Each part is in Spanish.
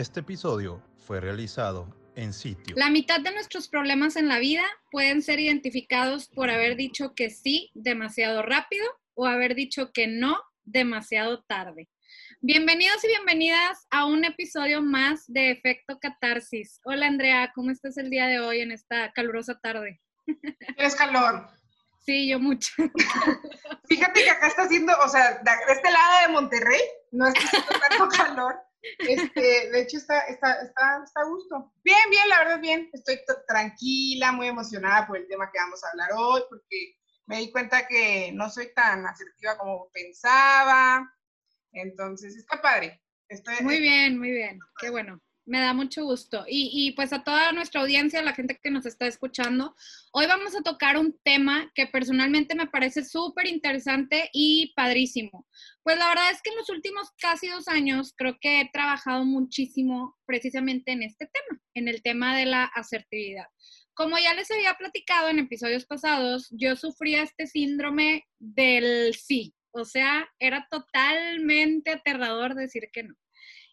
Este episodio fue realizado en sitio. La mitad de nuestros problemas en la vida pueden ser identificados por haber dicho que sí demasiado rápido o haber dicho que no demasiado tarde. Bienvenidos y bienvenidas a un episodio más de Efecto Catarsis. Hola Andrea, ¿cómo estás el día de hoy en esta calurosa tarde? ¿Tienes calor? Sí, yo mucho. Fíjate que acá está haciendo, o sea, de este lado de Monterrey, no está haciendo tanto calor, este, de hecho, está, está, está, está a gusto. Bien, bien, la verdad, bien. Estoy tranquila, muy emocionada por el tema que vamos a hablar hoy, porque me di cuenta que no soy tan asertiva como pensaba. Entonces, está padre. muy bien, muy bien. Qué bueno. Me da mucho gusto. Y, pues a toda nuestra audiencia, la gente que nos está escuchando, hoy vamos a tocar un tema que personalmente me parece súper interesante y padrísimo. Pues la verdad es que en los últimos casi dos años creo que he trabajado muchísimo precisamente en este tema, en el tema de la asertividad. Como ya les había platicado en episodios pasados, yo sufría este síndrome del sí, o sea, era totalmente aterrador decir que no.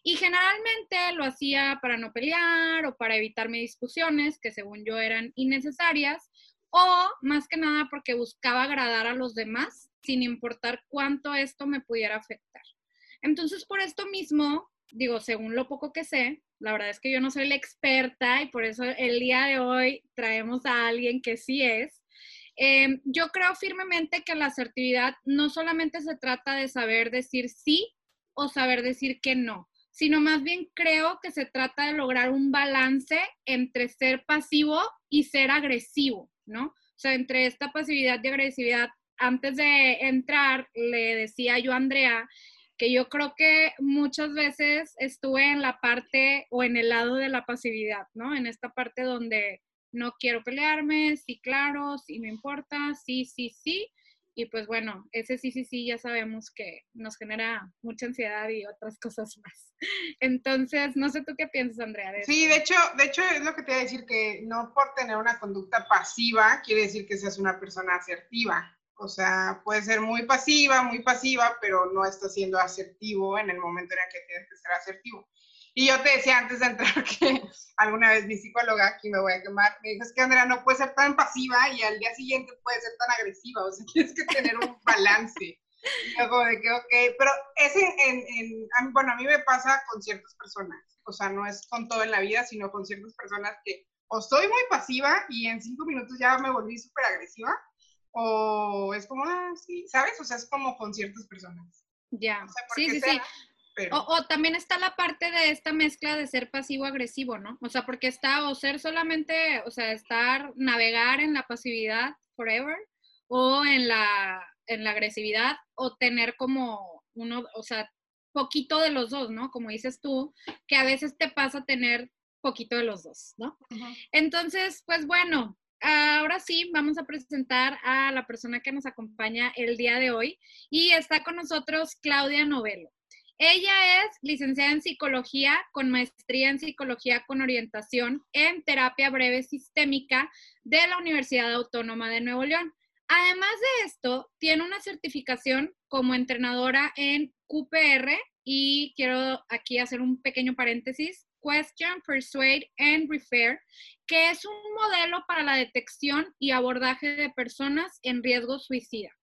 Y generalmente lo hacía para no pelear o para evitarme discusiones que según yo eran innecesarias o más que nada porque buscaba agradar a los demás sin importar cuánto esto me pudiera afectar. Entonces, por esto mismo, digo, según lo poco que sé, la verdad es que yo no soy la experta y por eso el día de hoy traemos a alguien que sí es. Em, yo creo firmemente que la asertividad no solamente se trata de saber decir sí o saber decir que no, sino más bien creo que se trata de lograr un balance entre ser pasivo y ser agresivo, ¿no? O sea, entre esta pasividad y agresividad. Antes de entrar, le decía yo a Andrea que yo creo que muchas veces estuve en la parte o en el lado de la pasividad, ¿no? En esta parte donde no quiero pelearme, sí, claro, sí me importa, sí, sí, sí, y pues bueno, ese sí, sí, sí, ya sabemos que nos genera mucha ansiedad y otras cosas más. Entonces, no sé tú qué piensas, Andrea. sí, de hecho, de hecho es lo que te iba a decir, que no por tener una conducta pasiva quiere decir que seas una persona asertiva. O sea, puede ser muy pasiva, muy pasiva, pero no está siendo asertivo en el momento en el que tienes que ser asertivo. Y yo te decía antes de entrar que alguna vez mi psicóloga, aquí me voy a quemar, me dijo, es que Andrea no puede ser tan pasiva y al día siguiente puede ser tan agresiva, o sea, tienes que tener un balance. Y yo como de que, ok, pero ese, en, en, bueno, a mí me pasa con ciertas personas, o sea, no es con todo en la vida, sino con ciertas personas que o soy muy pasiva y en cinco minutos ya me volví súper agresiva, o es como, ah, sí, ¿sabes? O sea, es como con ciertas personas. Ya, sí, sí, sí. O, también está la parte de esta mezcla de ser pasivo-agresivo, ¿no? O sea, porque está o ser solamente, o sea, estar, navegar en la pasividad forever o en la, en la agresividad o tener como uno, o sea, poquito de los dos, ¿no? Como dices tú, que a veces te pasa tener poquito de los dos, ¿no? Entonces, pues bueno, ahora sí vamos a presentar a la persona que nos acompaña el día de hoy y está con nosotros Claudia Novelo. Ella es licenciada en psicología con maestría en psicología con orientación en terapia breve sistémica de la Universidad Autónoma de Nuevo León. Además de esto, tiene una certificación como entrenadora en QPR y quiero aquí hacer un pequeño paréntesis. Question, Persuade and Refer, que es un modelo para la detección y abordaje de personas en riesgo suicida.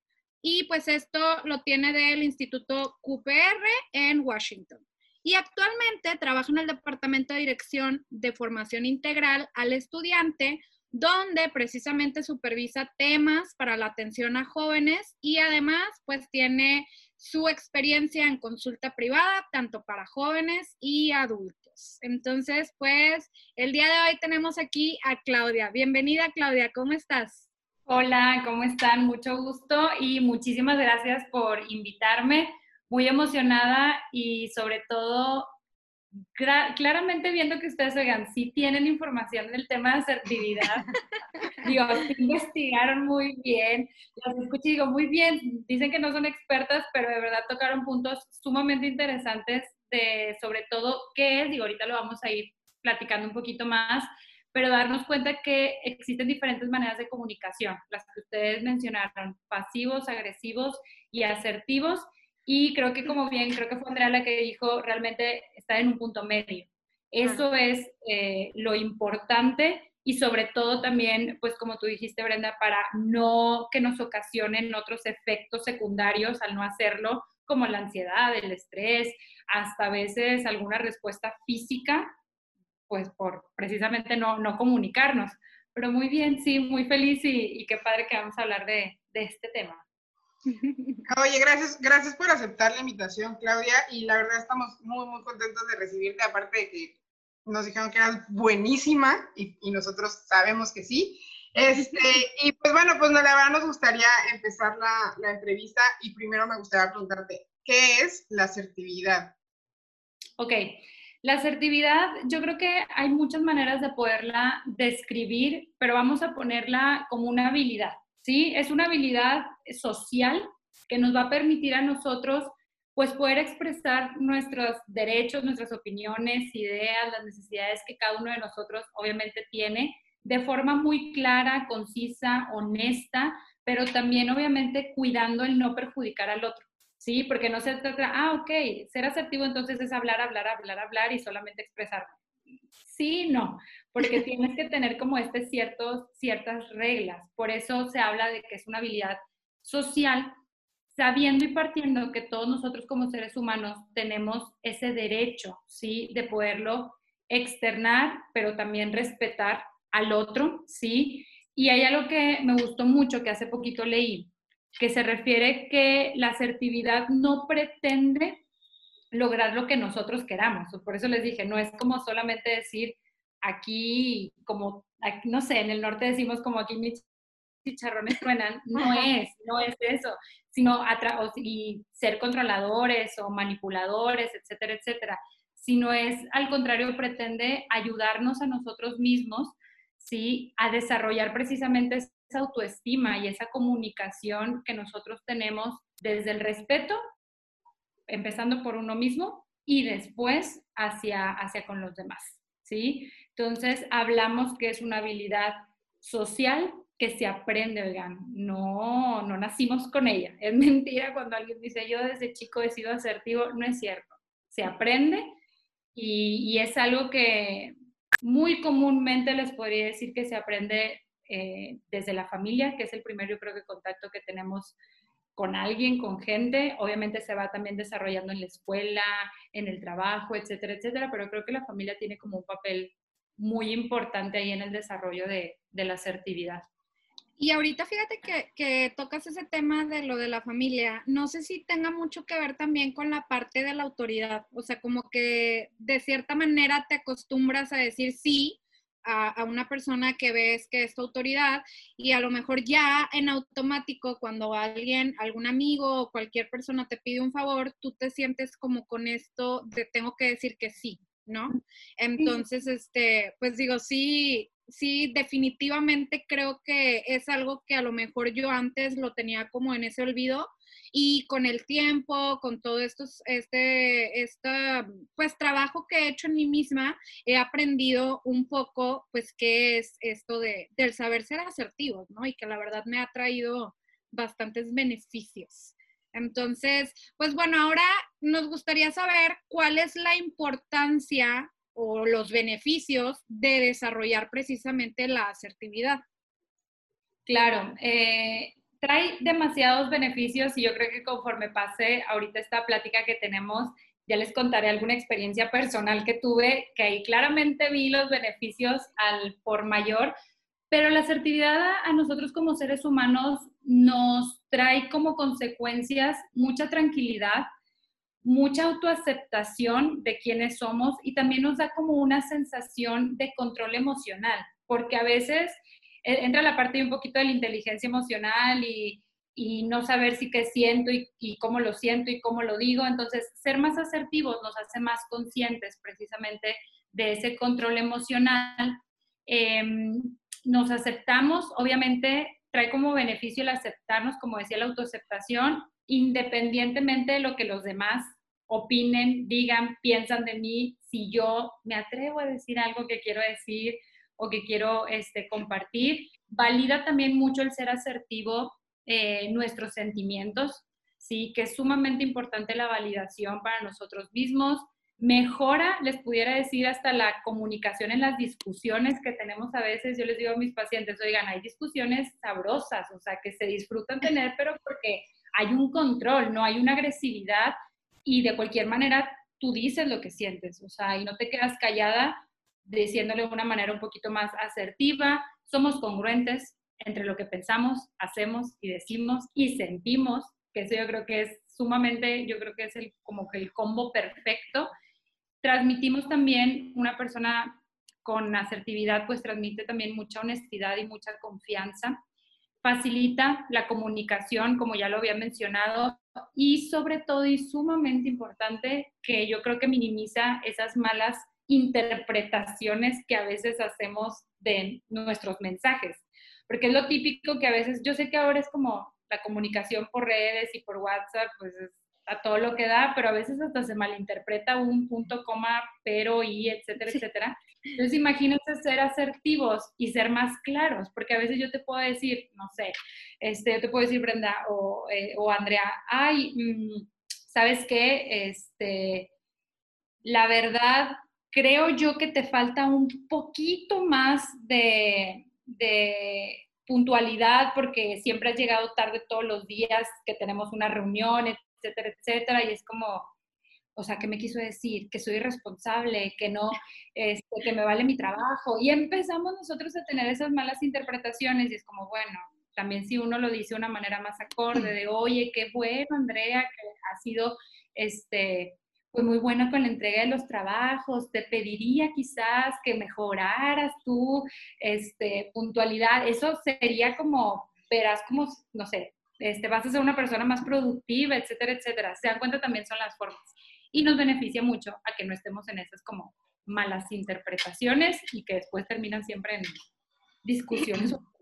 Y pues esto lo tiene del Instituto QPR en Washington. Y actualmente trabaja en el Departamento de Dirección de Formación Integral al Estudiante, donde precisamente supervisa temas para la atención a jóvenes y además pues tiene su experiencia en consulta privada, tanto para jóvenes y adultos. Entonces, pues el día de hoy tenemos aquí a Claudia. Bienvenida, Claudia, ¿cómo estás? Hola, ¿cómo están? Mucho gusto y muchísimas gracias por invitarme. Muy emocionada y sobre todo claramente viendo que ustedes, oigan, sí tienen información del tema de asertividad. digo, investigaron muy bien. Las escucho y digo, muy bien. Dicen que no son expertas, pero de verdad tocaron puntos sumamente interesantes de, sobre todo, qué es. Digo, ahorita lo vamos a ir platicando un poquito más, pero darnos cuenta que existen diferentes maneras de comunicación, las que ustedes mencionaron, pasivos, agresivos y asertivos y creo que como bien, creo que fue Andrea la que dijo, realmente está en un punto medio. Eso es eh, lo importante y sobre todo también, pues como tú dijiste, Brenda, para no que nos ocasionen otros efectos secundarios al no hacerlo, como la ansiedad, el estrés, hasta a veces alguna respuesta física, pues por precisamente no, no comunicarnos. Pero muy bien, sí, muy feliz y, y qué padre que vamos a hablar de, de este tema. Oye, gracias, gracias por aceptar la invitación, Claudia, y la verdad estamos muy, muy contentos de recibirte, aparte de que nos dijeron que eras buenísima y, nosotros sabemos que sí. Este, y pues bueno, pues la verdad nos gustaría empezar la, la entrevista y primero me gustaría preguntarte, ¿qué es la asertividad? Ok, la asertividad, yo creo que hay muchas maneras de poderla describir, pero vamos a ponerla como una habilidad. ¿sí? Es una habilidad social que nos va a permitir a nosotros pues poder expresar nuestros derechos, nuestras opiniones, ideas, las necesidades que cada uno de nosotros obviamente tiene de forma muy clara, concisa, honesta, pero también obviamente cuidando el no perjudicar al otro, ¿sí? Porque no se trata, ah, ok, ser asertivo entonces es hablar, hablar, hablar, hablar y solamente expresarme. Sí, no, porque tienes que tener como este ciertos, ciertas reglas. Por eso se habla de que es una habilidad social, sabiendo y partiendo que todos nosotros como seres humanos tenemos ese derecho, ¿sí? De poderlo externar, pero también respetar al otro, ¿sí? Y hay algo que me gustó mucho, que hace poquito leí, que se refiere que la asertividad no pretende lograr lo que nosotros queramos. Por eso les dije, no es como solamente decir aquí, como, no sé, en el norte decimos como aquí mis chicharrones truenan, no es, no es eso, sino y ser controladores o manipuladores, etcétera, etcétera, sino es al contrario, pretende ayudarnos a nosotros mismos, ¿sí? A desarrollar precisamente esa autoestima y esa comunicación que nosotros tenemos desde el respeto empezando por uno mismo y después hacia, hacia con los demás, ¿sí? Entonces, hablamos que es una habilidad social que se aprende, oigan, no, no nacimos con ella. Es mentira cuando alguien dice, yo desde chico he sido asertivo, no es cierto. Se aprende y, es algo que muy comúnmente les podría decir que se aprende eh, desde la familia, que es el primer, yo creo que contacto que tenemos con alguien, con gente, obviamente se va también desarrollando en la escuela, en el trabajo, etcétera, etcétera, pero creo que la familia tiene como un papel muy importante ahí en el desarrollo de, la asertividad. Y ahorita fíjate que, que, tocas ese tema de lo de la familia. No sé si tenga mucho que ver también con la parte de la autoridad. O sea, como que de cierta manera te acostumbras a decir sí a, una persona que ves que es tu autoridad y a lo mejor ya en automático cuando alguien, algún amigo o cualquier persona te pide un favor, tú te sientes como con esto de tengo que decir que sí, ¿no? Entonces, este, pues digo, sí, sí, definitivamente creo que es algo que a lo mejor yo antes lo tenía como en ese olvido y con el tiempo, con todo esto, este, esta, pues trabajo que he hecho en mí misma, he aprendido un poco, pues, qué es esto de, del saber ser asertivos, ¿no? Y que la verdad me ha traído bastantes beneficios. Entonces, pues bueno, ahora nos gustaría saber cuál es la importancia o los beneficios de desarrollar precisamente la asertividad. Claro, eh, trae demasiados beneficios y yo creo que conforme pase ahorita esta plática que tenemos, ya les contaré alguna experiencia personal que tuve, que ahí claramente vi los beneficios al por mayor, Pero la asertividad a, nosotros como seres humanos nos trae como consecuencias mucha tranquilidad, mucha autoaceptación de quiénes somos y también nos da como una sensación de control emocional, porque a veces e, entra la parte de un poquito de la inteligencia emocional y, no saber si qué siento y, cómo lo siento y cómo lo digo. Entonces, ser más asertivos nos hace más conscientes precisamente de ese control emocional. Em, nos aceptamos, obviamente trae como beneficio el aceptarnos, como decía la autoaceptación, independientemente de lo que los demás opinen, digan, piensan de mí, si yo me atrevo a decir algo que quiero decir o que quiero este, compartir. Valida también mucho el ser asertivo eh, nuestros sentimientos, sí, que es sumamente importante la validación para nosotros mismos. Mejora, les pudiera decir, hasta la comunicación en las discusiones que tenemos a veces. Yo les digo a mis pacientes, oigan, hay discusiones sabrosas, o sea, que se disfrutan tener, pero porque hay un control, no hay una agresividad y de cualquier manera tú dices lo que sientes, o sea, y no te quedas callada diciéndole de una manera un poquito más asertiva, somos congruentes entre lo que pensamos, hacemos y decimos y sentimos, que eso yo creo que es sumamente, yo creo que es el, como que el combo perfecto. Transmitimos también una persona con asertividad, pues transmite también mucha honestidad y mucha confianza. Facilita la comunicación, como ya lo había mencionado, y sobre todo y sumamente importante, que yo creo que minimiza esas malas interpretaciones que a veces hacemos de nuestros mensajes. Porque es lo típico que a veces, yo sé que ahora es como la comunicación por redes y por WhatsApp, pues es a todo lo que da, pero a veces hasta se malinterpreta un punto, coma, pero, y, etcétera, etcétera. Entonces imagínense ser asertivos y ser más claros, porque a veces yo te puedo decir, no sé, este, yo te puedo decir, Brenda o, eh, o Andrea, ay, mm, ¿sabes qué? Este, la verdad, creo yo que te falta un poquito más de, puntualidad porque siempre has llegado tarde todos los días que tenemos una reunión, etcétera, etcétera, y es como, o sea, ¿qué me quiso decir? Que soy irresponsable, que no, este, que me vale mi trabajo. Y empezamos nosotros a tener esas malas interpretaciones y es como, bueno, también si uno lo dice de una manera más acorde, de, oye, qué bueno, Andrea, que ha sido, este, fue muy buena con la entrega de los trabajos, te pediría quizás que mejoraras tu este, puntualidad, eso sería como, verás como, no sé, este, vas a ser una persona más productiva, etcétera, etcétera. Se dan cuenta también son las formas. Y nos beneficia mucho a que no estemos en esas como malas interpretaciones y que después terminan siempre en discusiones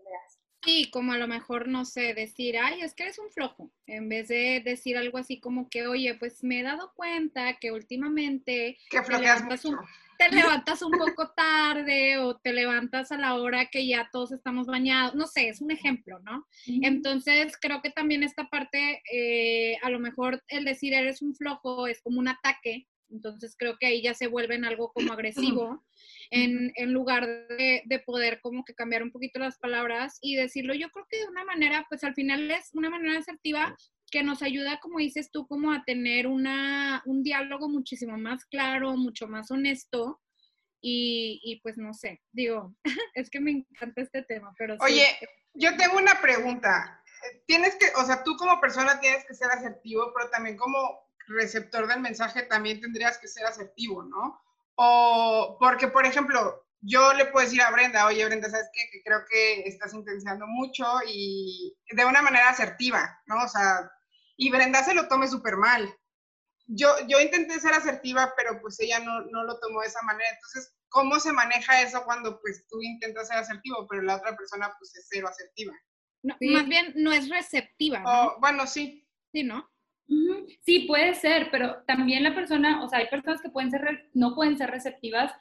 Sí, como a lo mejor, no sé, decir, ay, es que eres un flojo, en vez de decir algo así como que, oye, pues me he dado cuenta que últimamente te, levantas un, te levantas un poco tarde o te levantas a la hora que ya todos estamos bañados, no sé, es un ejemplo, ¿no? Entonces, creo que también esta parte, eh, a lo mejor el decir eres un flojo es como un ataque, entonces creo que ahí ya se vuelven algo como agresivo en, lugar de, de, poder como que cambiar un poquito las palabras y decirlo. Yo creo que de una manera, pues al final es una manera asertiva que nos ayuda, como dices tú, como a tener una, un diálogo muchísimo más claro, mucho más honesto. Y, y pues no sé, digo, es que me encanta este tema, pero... Oye, yo tengo una pregunta. Tienes que, o sea, tú como persona tienes que ser asertivo, pero también como receptor del mensaje también tendrías que ser asertivo, ¿no? O porque, por ejemplo, yo le puedo decir a Brenda, oye Brenda, ¿sabes qué? Que creo que estás intencionando mucho y de una manera asertiva, ¿no? O sea, y Brenda se lo tome súper mal. Yo, yo intenté ser asertiva, pero pues ella no, no lo tomó de esa manera. Entonces, ¿cómo se maneja eso cuando pues tú intentas ser asertivo, pero la otra persona pues es cero asertiva? Más bien no es receptiva. ¿no? bueno, sí. Sí, ¿no? Sí, puede ser, pero también la persona, o sea, hay personas que pueden ser, no pueden ser receptivas,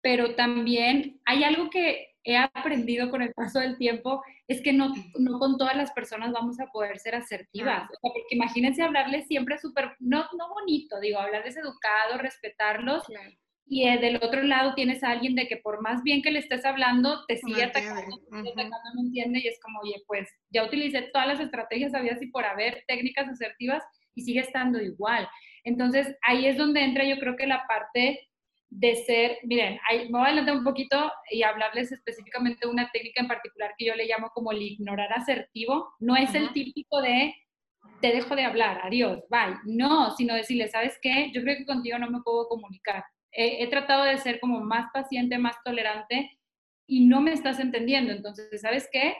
pero también hay algo que he aprendido con el paso del tiempo, es que no, no con todas las personas vamos a poder ser asertivas. O sea, porque imagínense hablarles siempre súper, no, no bonito, digo, hablarles educado, respetarlos. Y eh, del otro lado tienes a alguien de que por más bien que le estés hablando, te sigue atacando, no entiende y es como, oye, pues ya utilicé todas las estrategias, había y por haber técnicas asertivas y sigue estando igual. Entonces, ahí es donde entra yo creo que la parte de ser, miren, me voy a adelantar un poquito y hablarles específicamente de una técnica en particular que yo le llamo como el ignorar asertivo. No es el típico de te dejo de hablar, adiós, bye. No, sino decirle, ¿sabes qué? Yo creo que contigo no me puedo comunicar. He, tratado de ser como más paciente, más tolerante y no me estás entendiendo. Entonces, ¿sabes qué?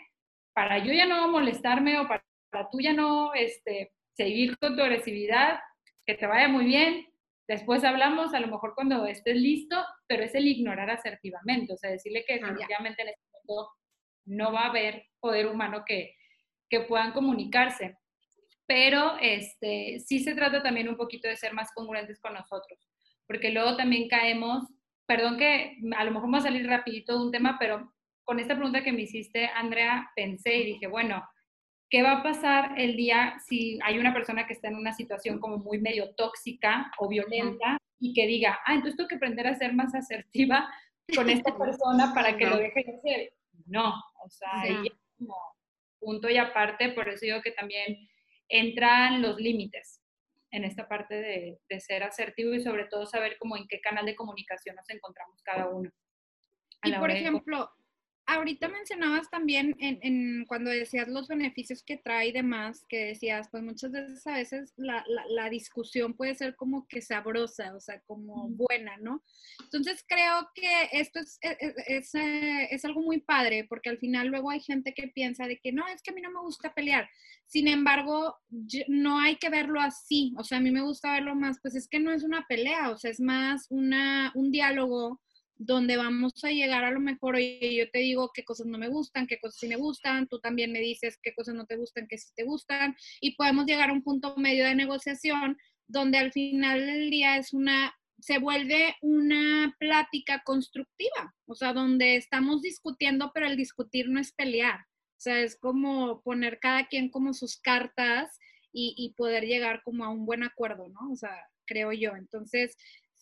Para yo ya no molestarme o para, para tú ya no este, seguir con tu agresividad, que te vaya muy bien, Después hablamos, a lo mejor cuando estés listo, pero es el ignorar asertivamente, o sea, decirle que definitivamente en este momento no va a haber poder humano que, que puedan comunicarse. Pero este, sí se trata también un poquito de ser más congruentes con nosotros, porque luego también caemos, perdón que a lo mejor va a salir rapidito de un tema, pero con esta pregunta que me hiciste, Andrea, pensé y dije, bueno, ¿Qué va a pasar el día si hay una persona que está en una situación como muy medio tóxica o violenta y que diga, ah, entonces tengo que aprender a ser más asertiva con esta persona para que lo deje de hacer? No, o sea, ahí es como punto y aparte, por eso digo que también entran los límites en esta parte de, de, ser asertivo y sobre todo saber cómo en qué canal de comunicación nos encontramos cada uno. Y por ejemplo, ahorita mencionabas también en, cuando decías los beneficios que trae y demás, que decías, pues muchas veces a veces la, discusión puede ser como que sabrosa, o sea, como buena, ¿no? Entonces creo que esto es, e, e, es, eh, es, algo muy padre, porque al final luego hay gente que piensa de que no, es que a mí no me gusta pelear. Sin embargo, no hay que verlo así, o sea, a mí me gusta verlo más, pues es que no es una pelea, o sea, es más una, un diálogo donde vamos a llegar a lo mejor, oye, yo te digo qué cosas no me gustan, qué cosas sí me gustan, tú también me dices qué cosas no te gustan, qué sí te gustan, y podemos llegar a un punto medio de negociación donde al final del día es una, se vuelve una plática constructiva, o sea, donde estamos discutiendo, pero el discutir no es pelear, o sea, es como poner cada quien como sus cartas y, y poder llegar como a un buen acuerdo, ¿no? O sea, creo yo. Entonces,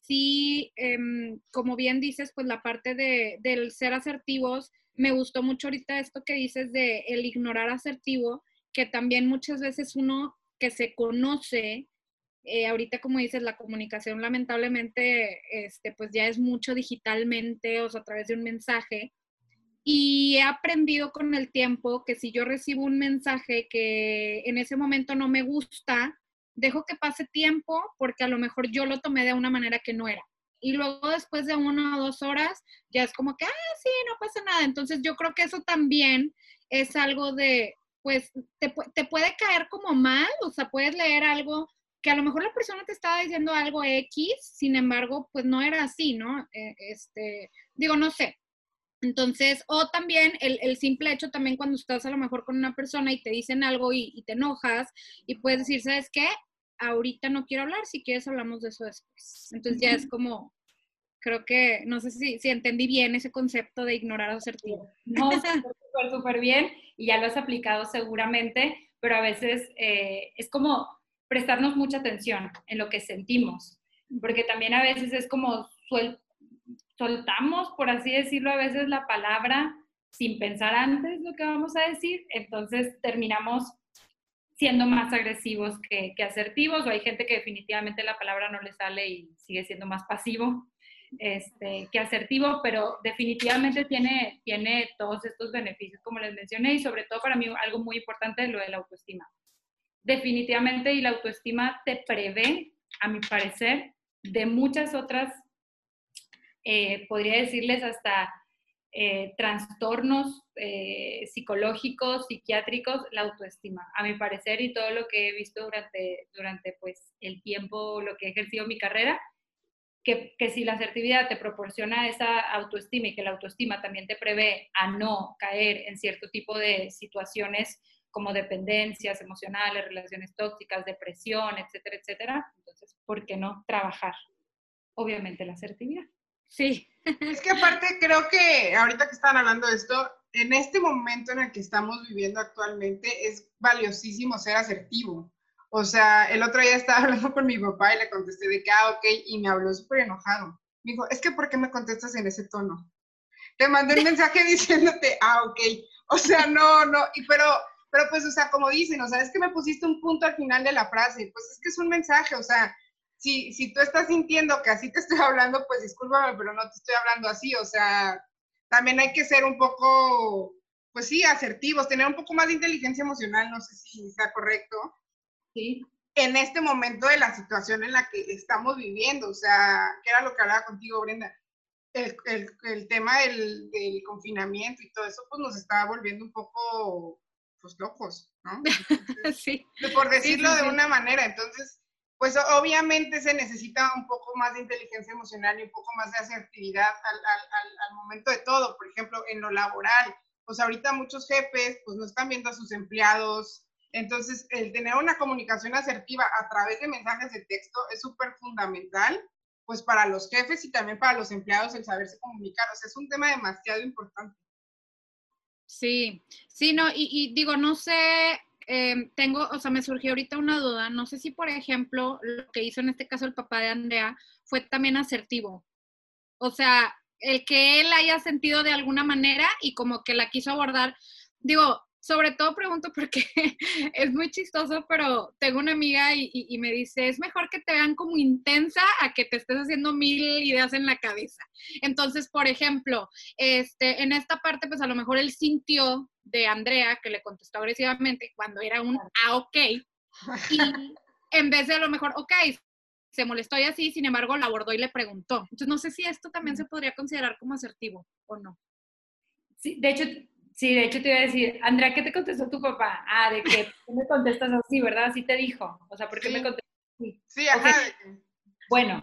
sí, em, como bien dices, pues la parte de, del ser asertivos, me gustó mucho ahorita esto que dices de el ignorar asertivo, que también muchas veces uno que se conoce, eh, ahorita como dices, la comunicación lamentablemente, este, pues ya es mucho digitalmente, o sea, a través de un mensaje. Y he aprendido con el tiempo que si yo recibo un mensaje que en ese momento no me gusta, dejo que pase tiempo porque a lo mejor yo lo tomé de una manera que no era. Y luego después de una o dos horas ya es como que, ah, sí, no pasa nada. Entonces yo creo que eso también es algo de, pues, te, te puede caer como mal, o sea, puedes leer algo que a lo mejor la persona te estaba diciendo algo X, sin embargo, pues no era así, ¿no? Eh, este, digo, no sé, entonces, o también el, simple hecho también cuando estás a lo mejor con una persona y te dicen algo y, y, te enojas y puedes decir, ¿sabes qué? Ahorita no quiero hablar, si quieres hablamos de eso después. Entonces ya es como, creo que, no sé si, si entendí bien ese concepto de ignorar asertivo. No, súper, súper bien y ya lo has aplicado seguramente, pero a veces eh, es como prestarnos mucha atención en lo que sentimos, porque también a veces es como soltamos, por así decirlo, a veces la palabra sin pensar antes lo que vamos a decir, entonces terminamos siendo más agresivos que, asertivos, o hay gente que definitivamente la palabra no le sale y sigue siendo más pasivo este, que asertivo, pero definitivamente tiene, tiene todos estos beneficios, como les mencioné, y sobre todo para mí algo muy importante es lo de la autoestima. Definitivamente, y la autoestima te prevé, a mi parecer, de muchas otras, eh, podría decirles hasta eh, trastornos eh, psicológicos, psiquiátricos, la autoestima, a mi parecer, y todo lo que he visto durante, durante pues, el tiempo, lo que he ejercido mi carrera, que, que, si la asertividad te proporciona esa autoestima y que la autoestima también te prevé a no caer en cierto tipo de situaciones como dependencias emocionales, relaciones tóxicas, depresión, etcétera, etcétera, entonces, ¿por qué no trabajar? Obviamente la asertividad. Sí. Es que aparte creo que ahorita que están hablando de esto, en este momento en el que estamos viviendo actualmente es valiosísimo ser asertivo. O sea, el otro día estaba hablando con mi papá y le contesté de que, ah, ok, y me habló súper enojado. Me dijo, es que ¿por qué me contestas en ese tono? Te mandé un mensaje diciéndote, ah, ok. O sea, no, no, y pero, pero pues, o sea, como dicen, o sea, es que me pusiste un punto al final de la frase, pues es que es un mensaje, o sea, si, si tú estás sintiendo que así te estoy hablando, pues discúlpame, pero no te estoy hablando así, o sea, también hay que ser un poco, pues sí, asertivos, tener un poco más de inteligencia emocional, no sé si sea correcto. Sí. En este momento de la situación en la que estamos viviendo, o sea, que era lo que hablaba contigo, Brenda, el, el, el tema del, del, confinamiento y todo eso, pues nos está volviendo un poco, pues locos, ¿no? sí. Por decirlo sí, sí, de sí. una manera, entonces, pues obviamente se necesita un poco más de inteligencia emocional y un poco más de asertividad al, al, al, al momento de todo, por ejemplo, en lo laboral, pues ahorita muchos jefes, pues no están viendo a sus empleados, entonces el tener una comunicación asertiva a través de mensajes de texto es súper fundamental pues para los jefes y también para los empleados el saberse comunicar. O sea, es un tema demasiado importante. Sí, sí, no, y, y digo, no sé, eh, tengo, o sea, me surgió ahorita una duda, no sé si, por ejemplo, lo que hizo en este caso el papá de Andrea fue también asertivo. O sea, el que él haya sentido de alguna manera y como que la quiso abordar, digo, sobre todo pregunto porque es muy chistoso, pero tengo una amiga y, y, y, me dice, es mejor que te vean como intensa a que te estés haciendo mil ideas en la cabeza. Entonces, por ejemplo, este, en esta parte, pues a lo mejor él sintió de Andrea, que le contestó agresivamente cuando era un ah, ok, y en vez de a lo mejor, ok, se molestó y así, sin embargo, la abordó y le preguntó. Entonces, no sé si esto también se podría considerar como asertivo o no. Sí, de hecho, Sí, de hecho te iba a decir, Andrea, ¿qué te contestó tu papá? Ah, de que tú me contestas así, ¿verdad? Así te dijo. O sea, ¿por qué sí. me contestas así? Sí, ajá. Okay. Bueno,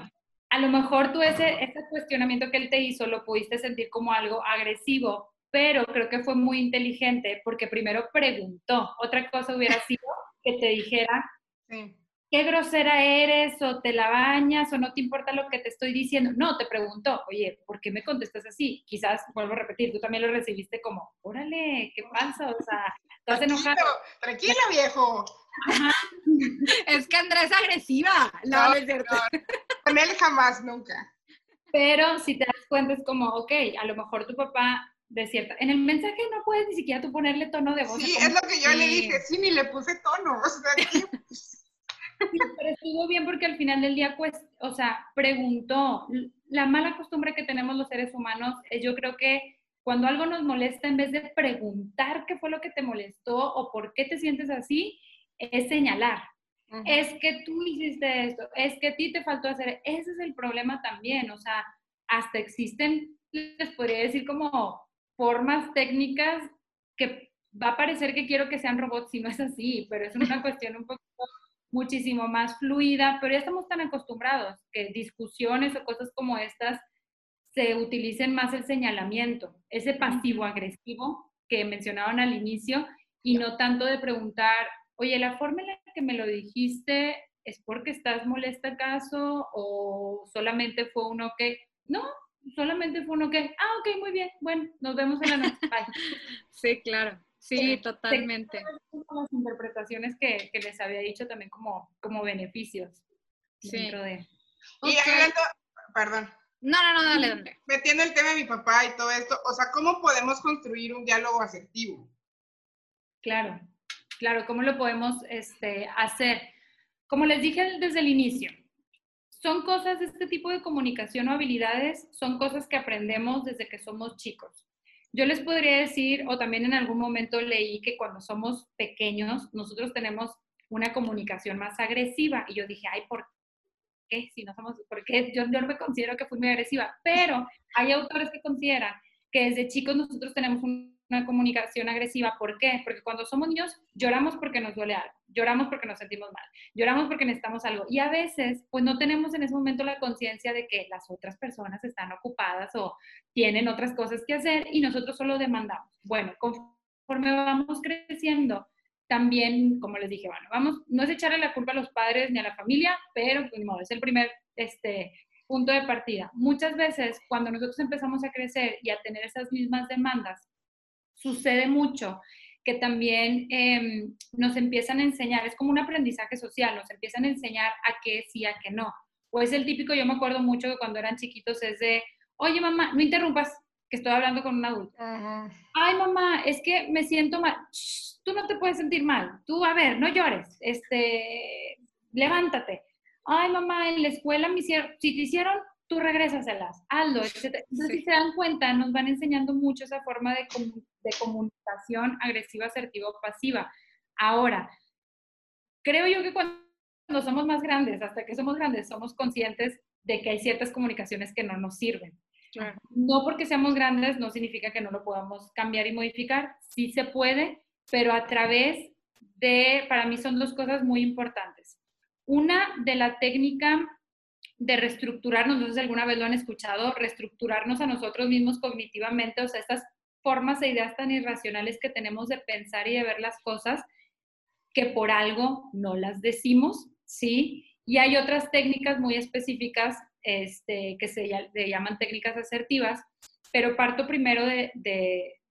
a lo mejor tú ese, ese cuestionamiento que él te hizo lo pudiste sentir como algo agresivo, pero creo que fue muy inteligente porque primero preguntó. Otra cosa hubiera sido que te dijera, sí. qué grosera eres o te la bañas o no te importa lo que te estoy diciendo. No, te preguntó, oye, ¿por qué me contestas así? Quizás, vuelvo a repetir, tú también lo recibiste como, órale, ¿qué pasa? O sea, estás enojado. Tranquila, viejo. Ajá. es que Andrea es agresiva. No, no, no es cierto. No, con él jamás, nunca. Pero si te das cuenta es como, ok, a lo mejor tu papá de cierta... En el mensaje no puedes ni siquiera tú ponerle tono de voz. Sí, es lo que yo le dije, sí, ni le puse tono. O sea, pero estuvo bien porque al final del día, pues, o sea, preguntó. La mala costumbre que tenemos los seres humanos es yo creo que cuando algo nos molesta, en vez de preguntar qué fue lo que te molestó o por qué te sientes así, es señalar. Es que tú hiciste esto, es que a ti te faltó hacer. Ese es el problema también. O sea, hasta existen, les podría decir como formas técnicas que va a parecer que quiero que sean robots si no es así, pero es una cuestión un poco muchísimo más fluida, pero ya estamos tan acostumbrados que discusiones o cosas como estas se utilicen más el señalamiento, ese pasivo-agresivo que mencionaban al inicio y no tanto de preguntar, oye, la forma en la que me lo dijiste es porque estás molesta acaso o solamente fue uno que, no, solamente fue uno que, ah, ok, muy bien, bueno, nos vemos en la noche. Bye. Sí, claro. Sí, totalmente. Las interpretaciones que, que, les había dicho también como, como beneficios sí. dentro de... Okay. Y hablando, perdón. No, no, no, dale, dale. Metiendo el tema de mi papá y todo esto, o sea, ¿cómo podemos construir un diálogo asertivo? Claro, claro, ¿cómo lo podemos este, hacer? Como les dije desde el inicio, son cosas de este tipo de comunicación o habilidades, son cosas que aprendemos desde que somos chicos. Yo les podría decir, o también en algún momento leí que cuando somos pequeños, nosotros tenemos una comunicación más agresiva. Y yo dije, ay, ¿por qué? Si no somos, porque yo, yo no me considero que fui muy agresiva. Pero hay autores que consideran que desde chicos nosotros tenemos una comunicación agresiva. ¿Por qué? Porque cuando somos niños lloramos porque nos duele algo, lloramos porque nos sentimos mal, lloramos porque necesitamos algo. Y a veces, pues no tenemos en ese momento la conciencia de que las otras personas están ocupadas o tienen otras cosas que hacer y nosotros solo demandamos. Bueno, conforme vamos creciendo, también, como les dije, bueno, vamos, no es echarle la culpa a los padres ni a la familia, pero pues, no, es el primer este, punto de partida. Muchas veces, cuando nosotros empezamos a crecer y a tener esas mismas demandas, sucede mucho que también eh, nos empiezan a enseñar, es como un aprendizaje social, nos empiezan a enseñar a qué sí, a qué no. O es el típico, yo me acuerdo mucho que cuando eran chiquitos es de, oye mamá, no interrumpas, que estoy hablando con un adulto. -huh. Ay mamá, es que me siento mal. Shh, tú no te puedes sentir mal. Tú, a ver, no llores. Este, levántate. ay mamá, en la escuela me hicieron, si te hicieron, tú regrésaselas, hazlo, etc. Entonces, si se dan cuenta, nos van enseñando mucho esa forma de, de comunicación agresiva, asertiva o pasiva. Ahora, creo yo que cuando somos más grandes, hasta que somos grandes, somos conscientes de que hay ciertas comunicaciones que no nos sirven. No porque seamos grandes no significa que no lo podamos cambiar y modificar. Sí se puede, pero a través de, para mí son dos cosas muy importantes. Una de la técnica de reestructurarnos, no sé si alguna vez lo han escuchado, reestructurarnos a nosotros mismos cognitivamente, o sea, estas formas e ideas tan irracionales que tenemos de pensar y de ver las cosas, que por algo no las decimos, ¿sí? Y hay otras técnicas muy específicas este, que se, llaman técnicas asertivas, pero parto primero de,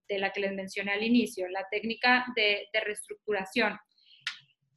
la que les mencioné al inicio, la técnica de, reestructuración.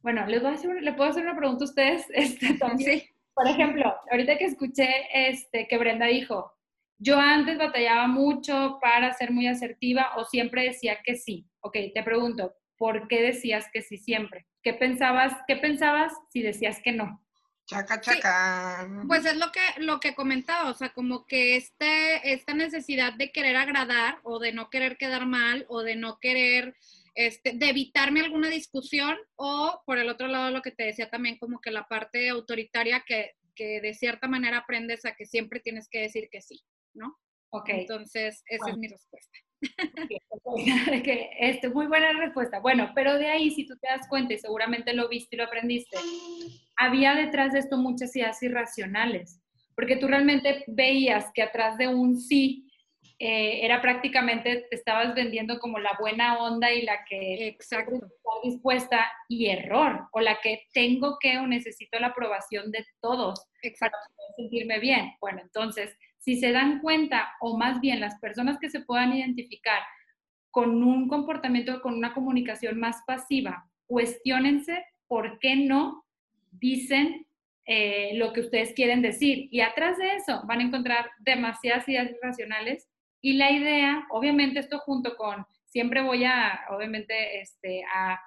Bueno, les voy a hacer, ¿le puedo hacer una pregunta a ustedes? Este, también. Por ejemplo, ahorita que escuché este, que Brenda dijo, yo antes batallaba mucho para ser muy asertiva o siempre decía que sí. Ok, te pregunto, ¿por qué decías que sí siempre? ¿Qué pensabas, qué pensabas si decías que no? Chaca, chaca. Pues es lo que, lo que comentaba, o sea, como que este, esta necesidad de querer agradar o de no querer quedar mal o de no querer, este, de evitarme alguna discusión o por el otro lado lo que te decía también como que la parte autoritaria que, que de cierta manera aprendes a que siempre tienes que decir que sí, ¿no? Ok. Entonces, esa es mi respuesta. que, este, muy buena respuesta. Bueno, pero de ahí, si tú te das cuenta, y seguramente lo viste y lo aprendiste, había detrás de esto muchas ideas irracionales, porque tú realmente veías que atrás de un sí eh, era prácticamente, te estabas vendiendo como la buena onda y la que Exacto. está dispuesta y error, o la que tengo que o necesito la aprobación de todos para sentirme bien. Bueno, entonces si se dan cuenta, o más bien las personas que se puedan identificar con un comportamiento, con una comunicación más pasiva, cuestionense por qué no dicen eh, lo que ustedes quieren decir. Y atrás de eso van a encontrar demasiadas ideas irracionales. Y la idea, obviamente esto junto con, siempre voy a, obviamente, este, a,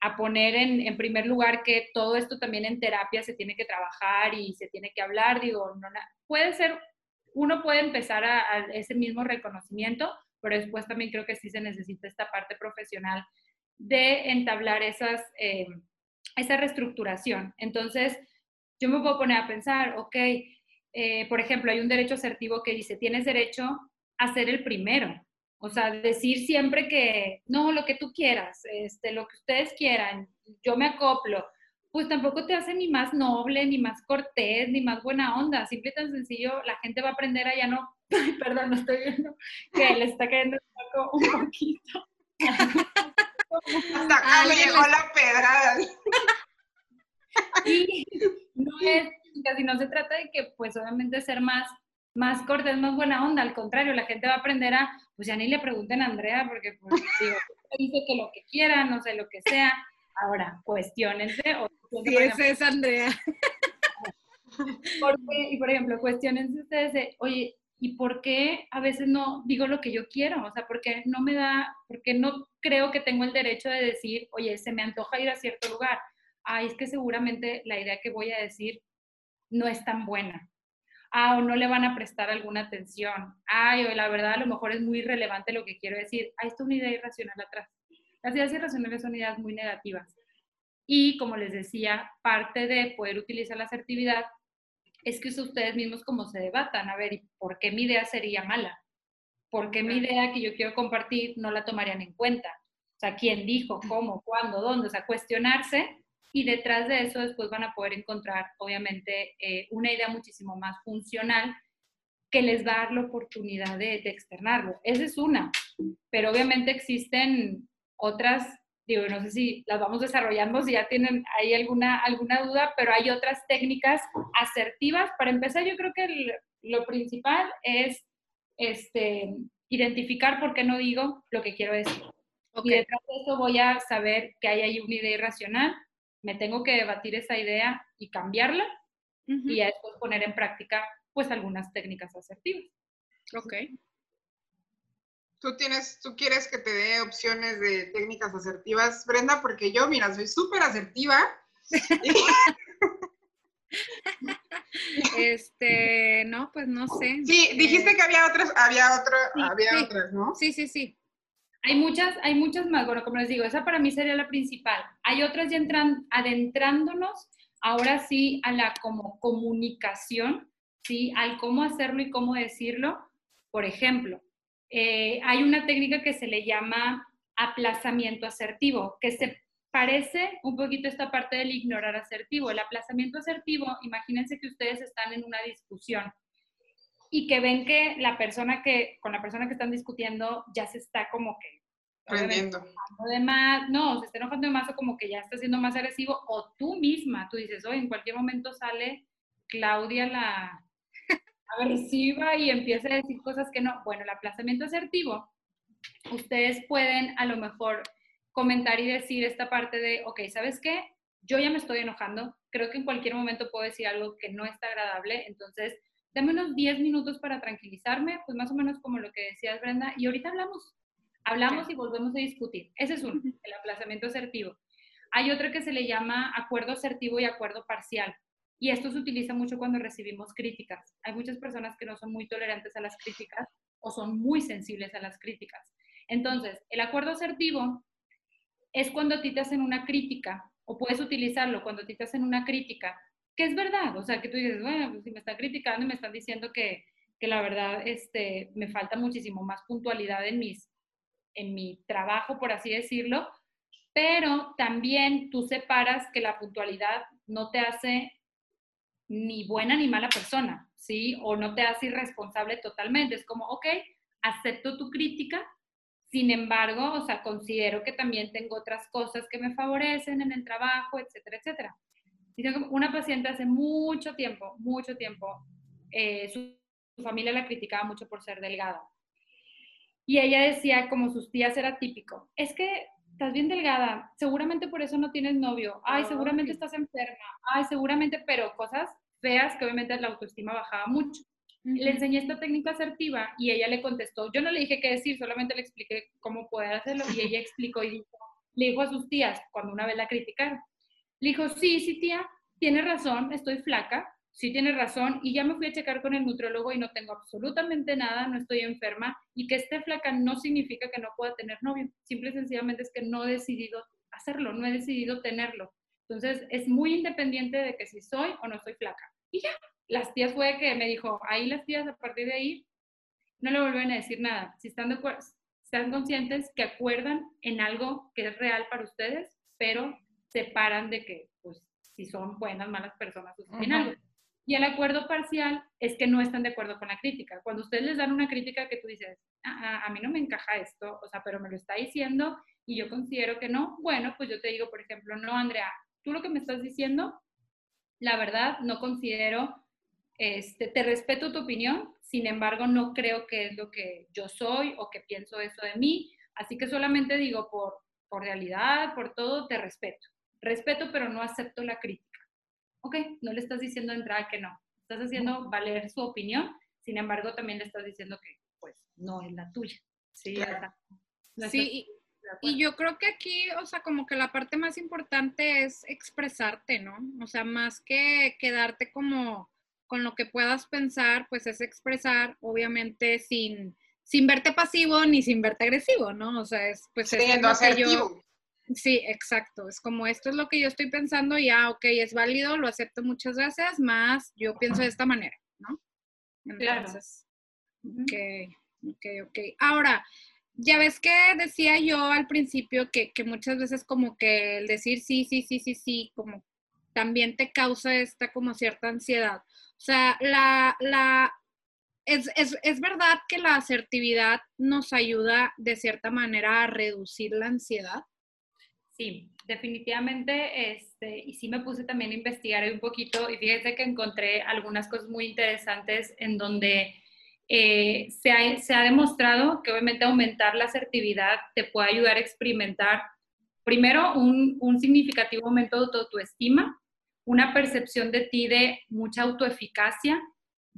a poner en, en, primer lugar que todo esto también en terapia se tiene que trabajar y se tiene que hablar. Digo, no, puede ser uno puede empezar a, ese mismo reconocimiento, pero después también creo que sí se necesita esta parte profesional de entablar esas, eh, esa reestructuración. Entonces, yo me puedo poner a pensar, ok, eh, por ejemplo, hay un derecho asertivo que dice, tienes derecho a ser el primero. O sea, decir siempre que, no, lo que tú quieras, este, lo que ustedes quieran, yo me acoplo pues tampoco te hace ni más noble, ni más cortés, ni más buena onda. Simple y tan sencillo, la gente va a aprender a ya no, perdón, no estoy viendo que le está cayendo un poquito. Hasta acá le llegó la pedrada. Y no es, casi no se trata de que, pues obviamente ser más, más cortés, más buena onda. Al contrario, la gente va a aprender a, pues ya ni le pregunten a Andrea, porque pues, digo, dice que lo que quiera, no sé, lo que sea. Ahora, cuestionense. O, sí, esa es Andrea. Porque, y por ejemplo, cuestionense ustedes de, oye, ¿y por qué a veces no digo lo que yo quiero? O sea, ¿por qué no me da, porque no creo que tengo el derecho de decir, oye, se me antoja ir a cierto lugar? Ay, es que seguramente la idea que voy a decir no es tan buena. Ah, o no le van a prestar alguna atención. Ay, o la verdad a lo mejor es muy relevante lo que quiero decir. Ahí está una idea irracional atrás. Las ideas irracionales son ideas muy negativas. Y como les decía, parte de poder utilizar la asertividad es que ustedes mismos como se debatan, a ver, ¿y por qué mi idea sería mala? ¿Por qué mi idea que yo quiero compartir no la tomarían en cuenta? O sea, ¿quién dijo, cómo, cuándo, dónde? O sea, cuestionarse y detrás de eso después van a poder encontrar, obviamente, eh, una idea muchísimo más funcional que les va a dar la oportunidad de, de externarlo. Esa es una, pero obviamente existen otras, digo, no sé si las vamos desarrollando, si ya tienen ahí alguna, alguna duda, pero hay otras técnicas asertivas. Para empezar, yo creo que lo principal es este, identificar por qué no digo lo que quiero decir. Y detrás de eso voy a saber que hay ahí una idea irracional, me tengo que debatir esa idea y cambiarla y después poner en práctica pues algunas técnicas asertivas. Ok. ¿Tú, tienes, ¿Tú quieres que te dé opciones de técnicas asertivas, Brenda? Porque yo, mira, soy súper asertiva. Este, no, pues no sé. Sí, dijiste Eh, que había otras, había otro, Sí, había sí. otras, ¿no? Sí, sí, sí. Hay muchas, hay muchas más. Bueno, como les digo, esa para mí sería la principal. Hay otras ya entran, adentrándonos ahora sí a la como comunicación, ¿sí? Al cómo hacerlo y cómo decirlo. Por ejemplo, eh, hay una técnica que se le llama aplazamiento asertivo, que se parece un poquito a esta parte del ignorar asertivo. El aplazamiento asertivo, imagínense que ustedes están en una discusión y que ven que la persona que, con la persona que están discutiendo ya se está como que de más, no, se está enojando de más o como que ya está siendo más agresivo, o tú misma, tú dices, oye, en cualquier momento sale Claudia la agresiva y empieza a decir cosas que no. Bueno, el aplazamiento asertivo, ustedes pueden a lo mejor comentar y decir esta parte de, ok, ¿sabes qué? Yo ya me estoy enojando, creo que en cualquier momento puedo decir algo que no está agradable, entonces dame unos 10 minutos para tranquilizarme, pues más o menos como lo que decías, Brenda, y ahorita hablamos, hablamos y volvemos a discutir. Ese es uno, el aplazamiento asertivo. Hay otro que se le llama acuerdo asertivo y acuerdo parcial. Y esto se utiliza mucho cuando recibimos críticas. Hay muchas personas que no son muy tolerantes a las críticas o son muy sensibles a las críticas. Entonces, el acuerdo asertivo es cuando a ti te hacen una crítica, o puedes utilizarlo cuando a ti te hacen una crítica, que es verdad, o sea, que tú dices, bueno, pues si me están criticando y me están diciendo que, que la verdad este, me falta muchísimo más puntualidad en, mis, en mi trabajo, por así decirlo, pero también tú separas que la puntualidad no te hace ni buena ni mala persona, ¿sí? O no te hace irresponsable totalmente. Es como, ok, acepto tu crítica, sin embargo, o sea, considero que también tengo otras cosas que me favorecen en el trabajo, etcétera, etcétera. Una paciente hace mucho tiempo, mucho tiempo, eh, su, su familia la criticaba mucho por ser delgada. Y ella decía, como sus tías era típico, es que estás bien delgada, seguramente por eso no tienes novio, ay, seguramente Ay. estás enferma, ay, seguramente, pero cosas feas que obviamente la autoestima bajaba mucho. Le enseñé esta técnica asertiva y ella le contestó, yo no le dije qué decir, solamente le expliqué cómo poder hacerlo y ella explicó y dijo, le dijo a sus tías cuando una vez la criticaron, le dijo, sí, sí tía, tiene razón, estoy flaca, sí tiene razón y ya me fui a checar con el nutriólogo y no tengo absolutamente nada, no estoy enferma y que esté flaca no significa que no pueda tener novio, simple y sencillamente es que no he decidido hacerlo, no he decidido tenerlo. Entonces es muy independiente de que si soy o no soy flaca. Y ya, las tías fue que me dijo, ahí las tías a partir de ahí no le vuelven a decir nada. Si están, de están conscientes que acuerdan en algo que es real para ustedes, pero separan de que, pues, si son buenas, malas personas, en Ujú. algo. Y el acuerdo parcial es que no están de acuerdo con la crítica. Cuando ustedes les dan una crítica que tú dices, "Ah, ah, a mí no me encaja esto, o sea, pero me lo está diciendo y yo considero que no, bueno, pues yo te digo, por ejemplo, no, Andrea, tú lo que me estás diciendo, la verdad, no considero, este, te respeto tu opinión, sin embargo, no creo que es lo que yo soy o que pienso eso de mí, así que solamente digo por, por realidad, por todo, te respeto. Respeto, pero no acepto la crítica. Ok, no le estás diciendo de entrada que no, estás haciendo valer su opinión, sin embargo, también le estás diciendo que pues no es la tuya. Sí, Claro. no Sí, y, yo creo que aquí, o sea, como que la parte más importante es expresarte, ¿no? O sea, más que quedarte como con lo que puedas pensar, pues es expresar, obviamente, sin, sin verte pasivo ni sin verte agresivo, ¿no? O sea, es pues esto es que yo-. Sí, exacto. Es como esto es lo que yo estoy pensando y ah, ok, es válido, lo acepto muchas gracias, más yo pienso de esta manera, ¿no? Claro. Entonces, Ujú. ok, ok, ok. Ahora, ya ves que decía yo al principio que, que muchas veces como que el decir sí, sí, sí, sí, sí, como también te causa esta como cierta ansiedad. O sea, la, la, es, es, es verdad que la asertividad nos ayuda de cierta manera a reducir la ansiedad. Sí, definitivamente, este, y sí me puse también a investigar un poquito y fíjate que encontré algunas cosas muy interesantes en donde eh, se, ha, se ha demostrado que obviamente aumentar la asertividad te puede ayudar a experimentar, primero, un, un significativo aumento de tu autoestima, una percepción de ti de mucha autoeficacia,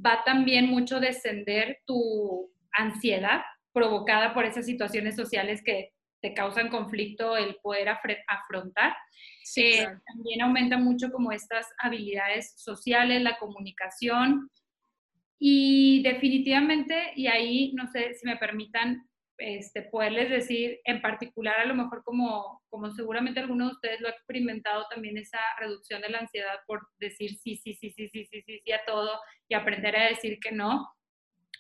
va también mucho descender tu ansiedad provocada por esas situaciones sociales que te causan conflicto el poder afrontar. Sí, Eh, claro. También aumenta mucho como estas habilidades sociales, la comunicación. Y definitivamente, y ahí no sé si me permitan este, poderles decir en particular, a lo mejor como, como seguramente alguno de ustedes lo ha experimentado también esa reducción de la ansiedad por decir sí, sí, sí, sí, sí, sí, sí, sí a todo y aprender a decir que no.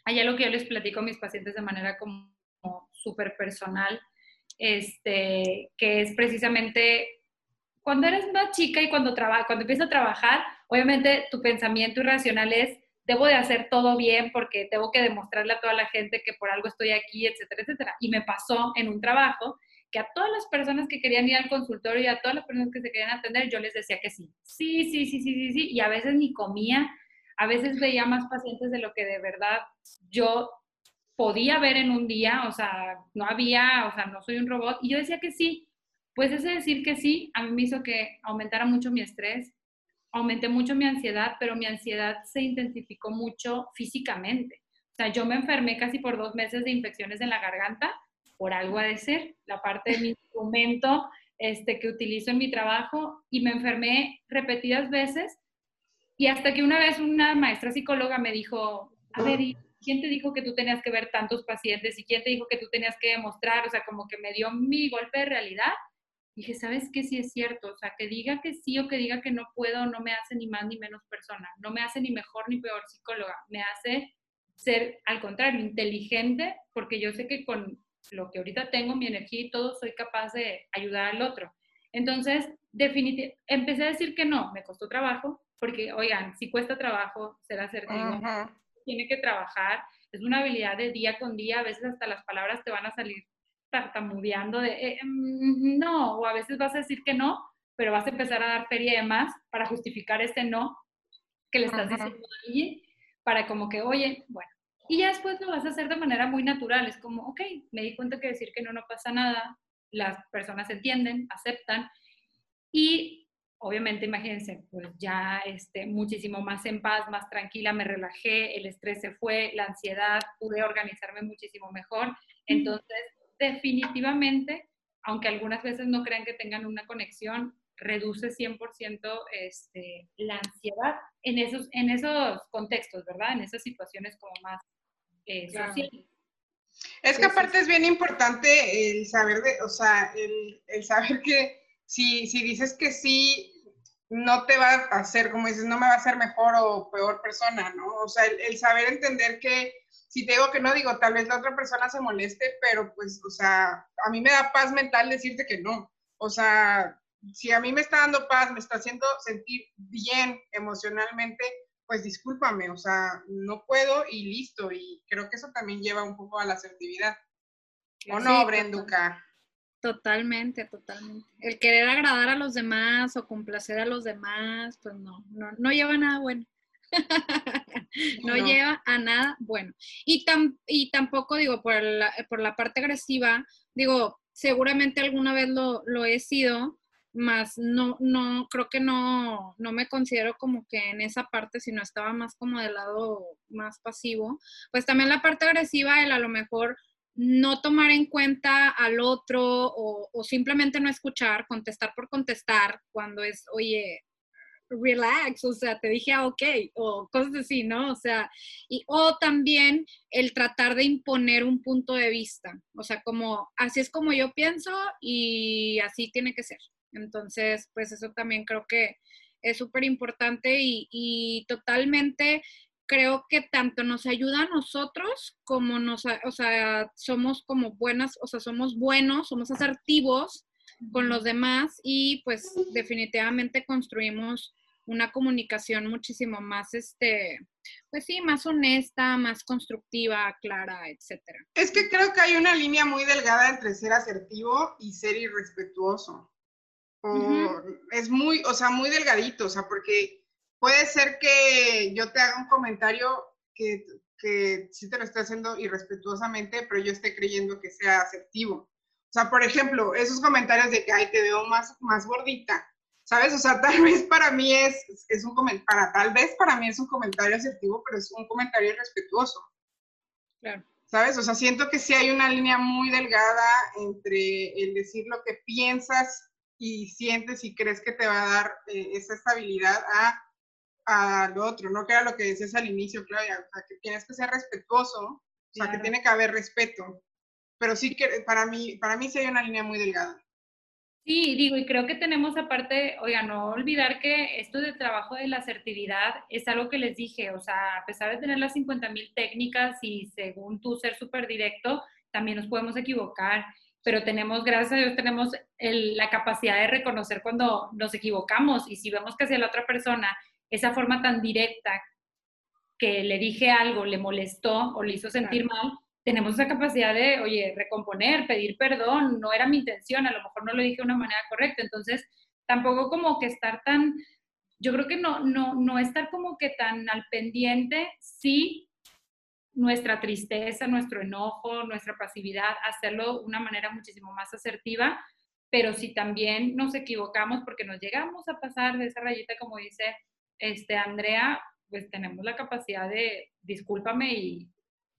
Hay algo que yo les platico a mis pacientes de manera como súper personal, este, que es precisamente cuando eres más chica y cuando, traba, cuando empiezas a trabajar, obviamente tu pensamiento irracional es, debo de hacer todo bien porque tengo que demostrarle a toda la gente que por algo estoy aquí, etcétera, etcétera. Y me pasó en un trabajo que a todas las personas que querían ir al consultorio y a todas las personas que se querían atender, yo les decía que sí. Sí, sí, sí, sí, sí, sí. Y a veces ni comía, a veces veía más pacientes de lo que de verdad yo podía ver en un día, o sea, no había, o sea, no soy un robot. Y yo decía que sí. Pues ese decir que sí, a mí me hizo que aumentara mucho mi estrés, aumenté mucho mi ansiedad, pero mi ansiedad se intensificó mucho físicamente. O sea, yo me enfermé casi por dos meses de infecciones en la garganta, por algo ha de ser, la parte de mi instrumento este, que utilizo en mi trabajo, y me enfermé repetidas veces. Y hasta que una vez una maestra psicóloga me dijo, a ver, ¿y ¿quién te dijo que tú tenías que ver tantos pacientes? ¿Y quién te dijo que tú tenías que demostrar? O sea, como que me dio mi golpe de realidad dije, ¿sabes qué? Sí es cierto, o sea, que diga que sí o que diga que no puedo no me hace ni más ni menos persona, no me hace ni mejor ni peor psicóloga, me hace ser, al contrario, inteligente, porque yo sé que con lo que ahorita tengo, mi energía y todo, soy capaz de ayudar al otro. Entonces, definitivamente, empecé a decir que no, me costó trabajo, porque, oigan, si cuesta trabajo ser asertivo, Ajá. Tiene que trabajar, es una habilidad de día con día, a veces hasta las palabras te van a salir tartamudeando de eh, mm, no, o a veces vas a decir que no, pero vas a empezar a dar feria de más para justificar ese no que le estás Ajá. diciendo a alguien, para como que, oye, bueno, y ya después lo vas a hacer de manera muy natural, es como, ok, me di cuenta que decir que no, no pasa nada, las personas entienden, aceptan, y obviamente, imagínense, pues ya este, muchísimo más en paz, más tranquila, me relajé, el estrés se fue, la ansiedad, pude organizarme muchísimo mejor. Entonces, definitivamente, aunque algunas veces no crean que tengan una conexión, reduce 100% este, la ansiedad en esos, en esos contextos, ¿verdad? En esas situaciones como más eh, Claro. sociales. Es que aparte es bien importante el saber de, o sea, el, el saber que si, si dices que sí, no te va a hacer, como dices, no me va a hacer mejor o peor persona, ¿no? O sea, el, el saber entender que si te digo que no, digo, tal vez la otra persona se moleste, pero pues, o sea, a mí me da paz mental decirte que no. O sea, si a mí me está dando paz, me está haciendo sentir bien emocionalmente, pues discúlpame, o sea, no puedo y listo. Y creo que eso también lleva un poco a la asertividad. ¿O Sí, no, total- Brenduca? Totalmente, totalmente. El querer agradar a los demás o complacer a los demás, pues no, no, no lleva a nada bueno. no, No. lleva a nada bueno. Y, tam- y tampoco, digo, por la, por la parte agresiva, digo, seguramente alguna vez lo, lo he sido, más no, no, creo que no, no me considero como que en esa parte, sino estaba más como del lado más pasivo. Pues también la parte agresiva, el a lo mejor no tomar en cuenta al otro o, simplemente no escuchar, contestar por contestar, cuando es, oye, relax, o sea, te dije, ah, ok, o cosas así, ¿no? O sea, y, o también el tratar de imponer un punto de vista, o sea, como, así es como yo pienso y así tiene que ser. Entonces, pues eso también creo que es súper importante y totalmente creo que tanto nos ayuda a nosotros como nos, o sea, somos como buenas, o sea, somos buenos, somos asertivos con los demás y pues definitivamente construimos una comunicación muchísimo más, este, pues sí, más honesta, más constructiva, clara, etcétera. Es que creo que hay una línea muy delgada entre ser asertivo y ser irrespetuoso. O. Es muy, o sea, muy delgadito, o sea, porque puede ser que yo te haga un comentario que, que sí te lo esté haciendo irrespetuosamente, pero yo esté creyendo que sea asertivo. O sea, por ejemplo, esos comentarios de que, ay, te veo más, más gordita, ¿sabes? O sea, tal vez para mí es, es un comentario, tal vez para mí es un comentario asertivo, pero es un comentario irrespetuoso. Claro. ¿sabes? O sea, siento que sí hay una línea muy delgada entre el decir lo que piensas y sientes y crees que te va a dar eh, esa estabilidad a, a, lo otro, ¿no? Que era lo que decías al inicio, Claudia, o sea, que tienes que ser respetuoso, o sea, que tiene que haber respeto. Pero sí que para mí, para mí sí hay una línea muy delgada. Sí, digo, y creo que tenemos aparte, oiga, no olvidar que esto de trabajo de la asertividad es algo que les dije, o sea, a pesar de tener las 50 mil técnicas y según tú ser súper directo, también nos podemos equivocar, pero tenemos, gracias a Dios, tenemos la capacidad de reconocer cuando nos equivocamos y si vemos que hacia la otra persona esa forma tan directa que le dije algo, le molestó o le hizo sentir mal, tenemos esa capacidad de, oye, recomponer, pedir perdón, no era mi intención, a lo mejor no lo dije de una manera correcta, entonces tampoco como que estar tan, yo creo que no, no, no estar como que tan al pendiente, sí, nuestra tristeza, nuestro enojo, nuestra pasividad, hacerlo de una manera muchísimo más asertiva, pero si también nos equivocamos porque nos llegamos a pasar de esa rayita, como dice este Andrea, pues tenemos la capacidad de, discúlpame y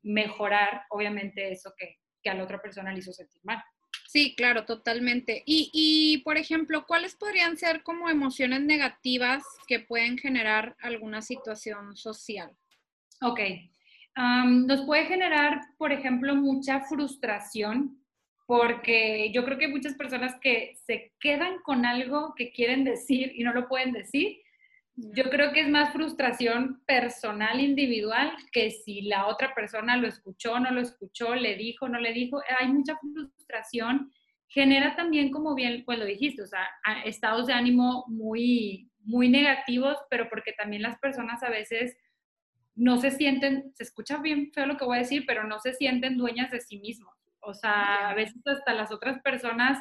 mejorar, obviamente, eso que, que a la otra persona le hizo sentir mal. Sí, claro, totalmente. Y, y, por ejemplo, ¿cuáles podrían ser como emociones negativas que pueden generar alguna situación social? Ok. nos puede generar, por ejemplo, mucha frustración, porque yo creo que hay muchas personas que se quedan con algo que quieren decir y no lo pueden decir, yo creo que es más frustración personal, individual, que si la otra persona lo escuchó, no lo escuchó, le dijo, no le dijo. Hay mucha frustración. Genera también, como bien pues lo dijiste, o sea, estados de ánimo muy, muy negativos, pero porque también las personas a veces no se sienten, se escucha bien feo lo que voy a decir, pero no se sienten dueñas de sí mismos. O sea, a veces hasta las otras personas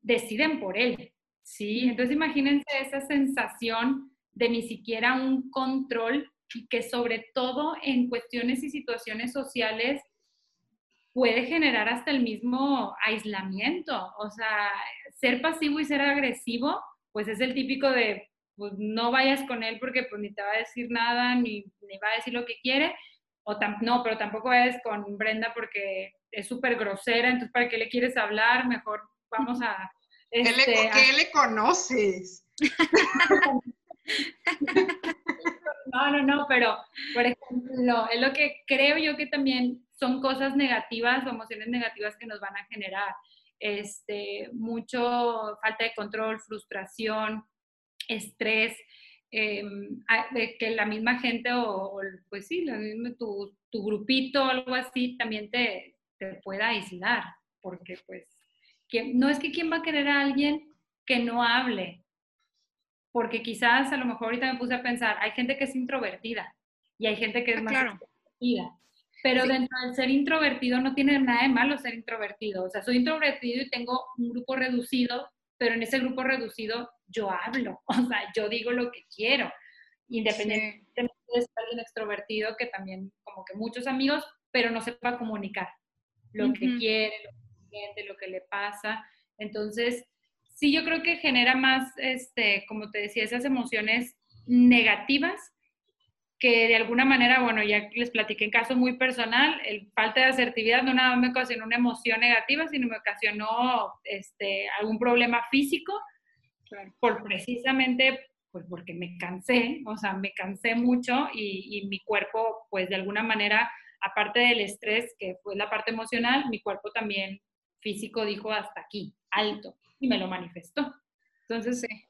deciden por él. Sí, entonces imagínense esa sensación de ni siquiera un control y que sobre todo en cuestiones y situaciones sociales puede generar hasta el mismo aislamiento. O sea, ser pasivo y ser agresivo, pues es el típico de, pues no vayas con él porque pues ni te va a decir nada, ni, ni va a decir lo que quiere. O no, pero tampoco vayas con Brenda porque es súper grosera, entonces ¿para qué le quieres hablar? Mejor vamos a ¿Qué, le, este, le conoces? no, no, no, pero por ejemplo, es lo que creo yo que también son cosas negativas o emociones negativas que nos van a generar. Este, mucho falta de control, frustración, estrés, em, que la misma gente o, pues sí, tu, tu, grupito o algo así también te, te pueda aislar, porque pues no es que quién va a querer a alguien que no hable, porque quizás a lo mejor ahorita me puse a pensar, hay gente que es introvertida y hay gente que es ah, más introvertida. Pero dentro del ser introvertido no tiene nada de malo ser introvertido. O sea, soy introvertido y tengo un grupo reducido, pero en ese grupo reducido yo hablo, o sea, yo digo lo que quiero, independientemente de ser alguien extrovertido que también como que muchos amigos, pero no sepa comunicar lo que quiere, lo que lo que le pasa. Entonces, sí, yo creo que genera más, este, como te decía, esas emociones negativas que de alguna manera, bueno, ya les platiqué en caso muy personal, el falta de asertividad no nada más me ocasionó una emoción negativa, sino me ocasionó este, algún problema físico, por precisamente, pues porque me cansé, o sea, me cansé mucho y, y mi cuerpo, pues de alguna manera, aparte del estrés, que fue la parte emocional, mi cuerpo también físico dijo hasta aquí, alto, y me lo manifestó. Entonces, sí.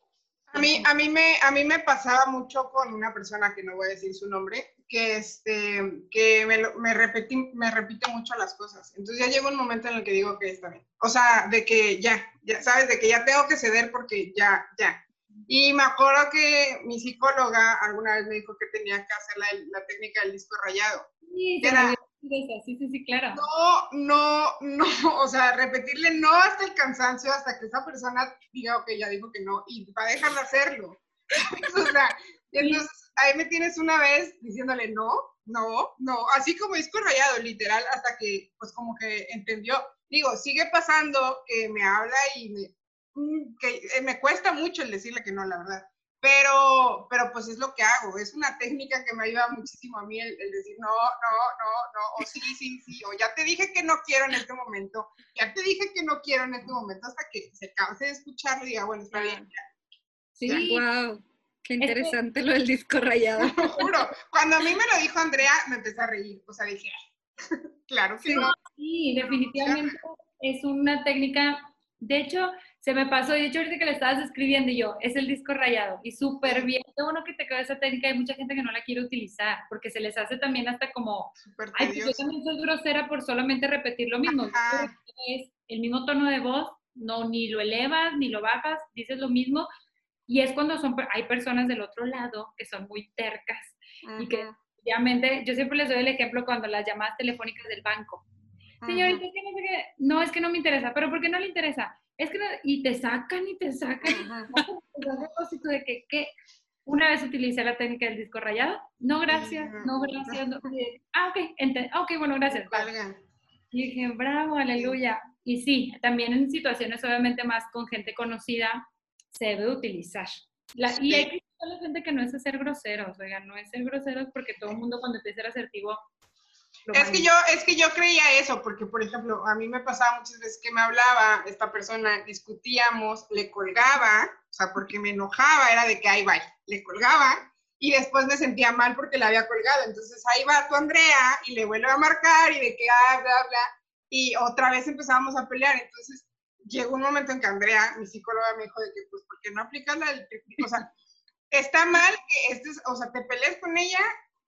A mí, a, mí me, a mí me pasaba mucho con una persona que no voy a decir su nombre, que, este, que me, me, repetí, me repite mucho las cosas. Entonces ya llega un momento en el que digo que está bien. O sea, de que ya, ya, ¿sabes? De que ya tengo que ceder porque ya, ya. Y me acuerdo que mi psicóloga alguna vez me dijo que tenía que hacer la, la técnica del disco rayado. Sí, era, Sí, sí, sí, claro. No, no, no, o sea, repetirle no hasta el cansancio, hasta que esa persona diga, ok, ya dijo que no, y va a dejar de hacerlo. o sea, entonces ahí me tienes una vez diciéndole no, no, no, así como disco rayado, literal, hasta que, pues como que entendió. Digo, sigue pasando que me habla y me, mm, que eh, me cuesta mucho el decirle que no, la verdad. Pero, pero pues es lo que hago, es una técnica que me ayuda muchísimo a mí el, decir no, no, no, no, o sí, sí, sí, o ya te dije que no quiero en este momento, ya te dije que no quiero en este momento, hasta que se canse de escucharlo y diga, bueno, está bien. Sí, wow. Qué interesante lo del disco rayado. Lo juro. Cuando a mí me lo dijo Andrea, me empecé a reír. O sea, dije, claro que no. Sí, definitivamente es una técnica. De hecho, se me pasó, de hecho, ahorita que le estabas escribiendo y yo, es el disco rayado. Y súper bien. Qué bueno que te quedó esa técnica. Hay mucha gente que no la quiere utilizar porque se les hace también hasta como. Ay, pues yo también soy grosera por solamente repetir lo mismo. Es el mismo tono de voz, no ni lo elevas ni lo bajas, dices lo mismo y es cuando son, hay personas del otro lado que son muy tercas y que obviamente, yo siempre les doy el ejemplo cuando las llamadas telefónicas del banco. Señorita, no sé no, es que no me interesa, pero ¿por qué no le interesa? Es que y te sacan y te sacan. de que, ¿qué? Una vez utilicé la técnica del disco rayado. No, gracias, no, gracias. No. Ah, ok, ah, ok, bueno, gracias. Y dije, bravo, aleluya. Y sí, también en situaciones obviamente más con gente conocida, se debe utilizar. Y hay que la gente que no es ser groseros, oigan, no es ser groseros porque todo el mundo cuando te ser asertivo... Es que, yo, es que yo creía eso, porque por ejemplo, a mí me pasaba muchas veces que me hablaba esta persona, discutíamos, le colgaba, o sea, porque me enojaba, era de que ahí va, le colgaba, y después me sentía mal porque la había colgado. Entonces ahí va tu Andrea y le vuelve a marcar y de que, ah, bla, bla, y otra vez empezábamos a pelear. Entonces llegó un momento en que Andrea, mi psicóloga, me dijo de que, pues, ¿por qué no aplicas la del O sea, está mal que estés, o sea, te pelees con ella,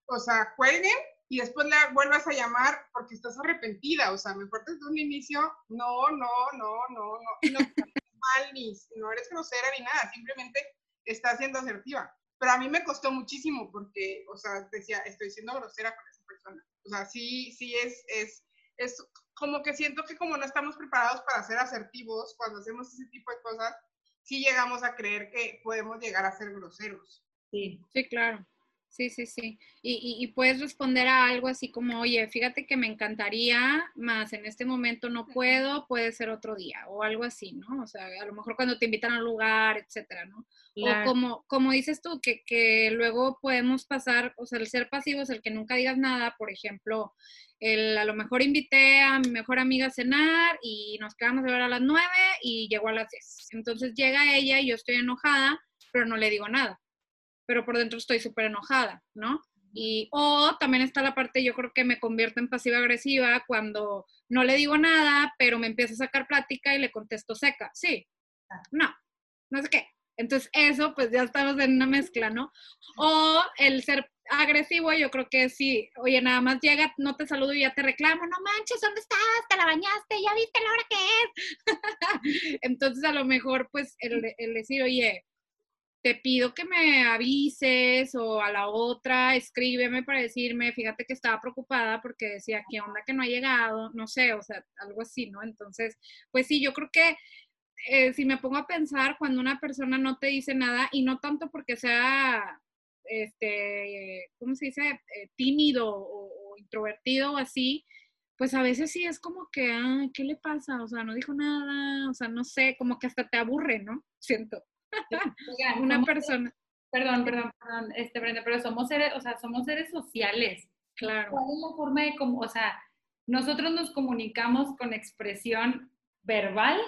o sea, cuelguen y después la vuelvas a llamar porque estás arrepentida, o sea, mejor desde un inicio, no, no, no, no, no, y no mal, ni no eres grosera ni nada, simplemente estás siendo asertiva. Pero a mí me costó muchísimo porque, o sea, decía, estoy siendo grosera con esa persona. O sea, sí, sí es, es, es como que siento que como no estamos preparados para ser asertivos cuando hacemos ese tipo de cosas, sí llegamos a creer que podemos llegar a ser groseros. Sí, sí, claro. Sí, sí, sí. Y, y, puedes responder a algo así como, oye, fíjate que me encantaría, más en este momento no puedo, puede ser otro día, o algo así, ¿no? O sea, a lo mejor cuando te invitan a un lugar, etcétera, ¿no? O como, como dices tú, que, que luego podemos pasar, o sea, el ser pasivo es el que nunca digas nada, por ejemplo, el, a lo mejor invité a mi mejor amiga a cenar y nos quedamos de ver a las nueve y llegó a las diez. Entonces llega ella y yo estoy enojada, pero no le digo nada. Pero por dentro estoy súper enojada, ¿no? Y, o también está la parte, yo creo que me convierto en pasiva-agresiva cuando no le digo nada, pero me empieza a sacar plática y le contesto seca. Sí, no, no sé qué. Entonces eso, pues ya estamos en una mezcla, ¿no? O el ser agresivo, yo creo que sí, oye, nada más llega, no te saludo y ya te reclamo, no manches, ¿dónde estás? ¿Te la bañaste? ¿Ya viste la hora que es? Entonces, a lo mejor, pues, el, el, decir, oye, te pido que me avises o a la otra, escríbeme para decirme, fíjate que estaba preocupada porque decía, ¿qué onda que no ha llegado? No sé, o sea, algo así, ¿no? Entonces, pues sí, yo creo que eh, si me pongo a pensar cuando una persona no te dice nada y no tanto porque sea este, ¿cómo se dice? Eh, tímido o, introvertido o así, pues a veces sí es como que, ¿qué le pasa? O sea, no dijo nada, o sea, no sé, como que hasta te aburre, ¿no? Siento. Una persona. Perdón, perdón, perdón, este, Brenda, pero somos seres, o sea, somos seres sociales. Claro. ¿Cuál es la forma de, como, o sea, nosotros nos comunicamos con expresión verbal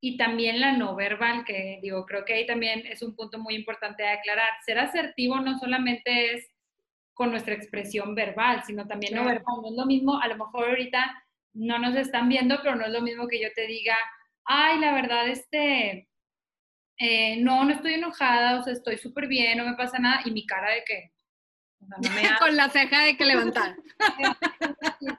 y también la no verbal, que digo, creo que ahí también es un punto muy importante de aclarar. Ser asertivo no solamente es con nuestra expresión verbal, sino también no verbal. No es lo mismo, a lo mejor ahorita no nos están viendo, pero no es lo mismo que yo te diga, ay, la verdad, este, eh, no, no estoy enojada, o sea, estoy súper bien, no me pasa nada, y mi cara de que, Con la ceja de que levantar.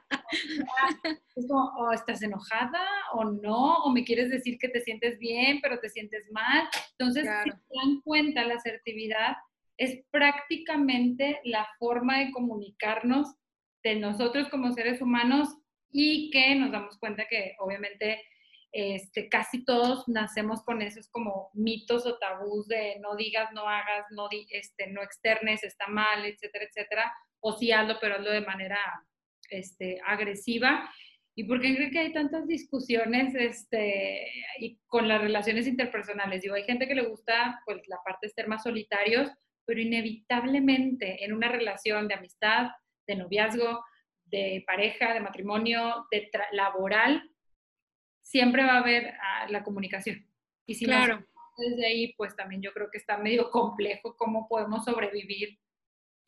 es como, o estás enojada o no, o me quieres decir que te sientes bien, pero te sientes mal. Entonces, si se dan cuenta, la asertividad es prácticamente la forma de comunicarnos de nosotros como seres humanos y que nos damos cuenta que obviamente este, casi todos nacemos con esos como mitos o tabús de no digas, no hagas, no, este, no externes, está mal, etcétera, etcétera, o sí hazlo, pero hazlo de manera este, agresiva. ¿Y por qué cree que hay tantas discusiones este, y con las relaciones interpersonales? Digo, hay gente que le gusta pues, la parte de ser más solitarios, pero inevitablemente en una relación de amistad, de noviazgo, de pareja, de matrimonio, de laboral, siempre va a haber ah, la comunicación. Y si claro. no desde ahí, pues también yo creo que está medio complejo cómo podemos sobrevivir.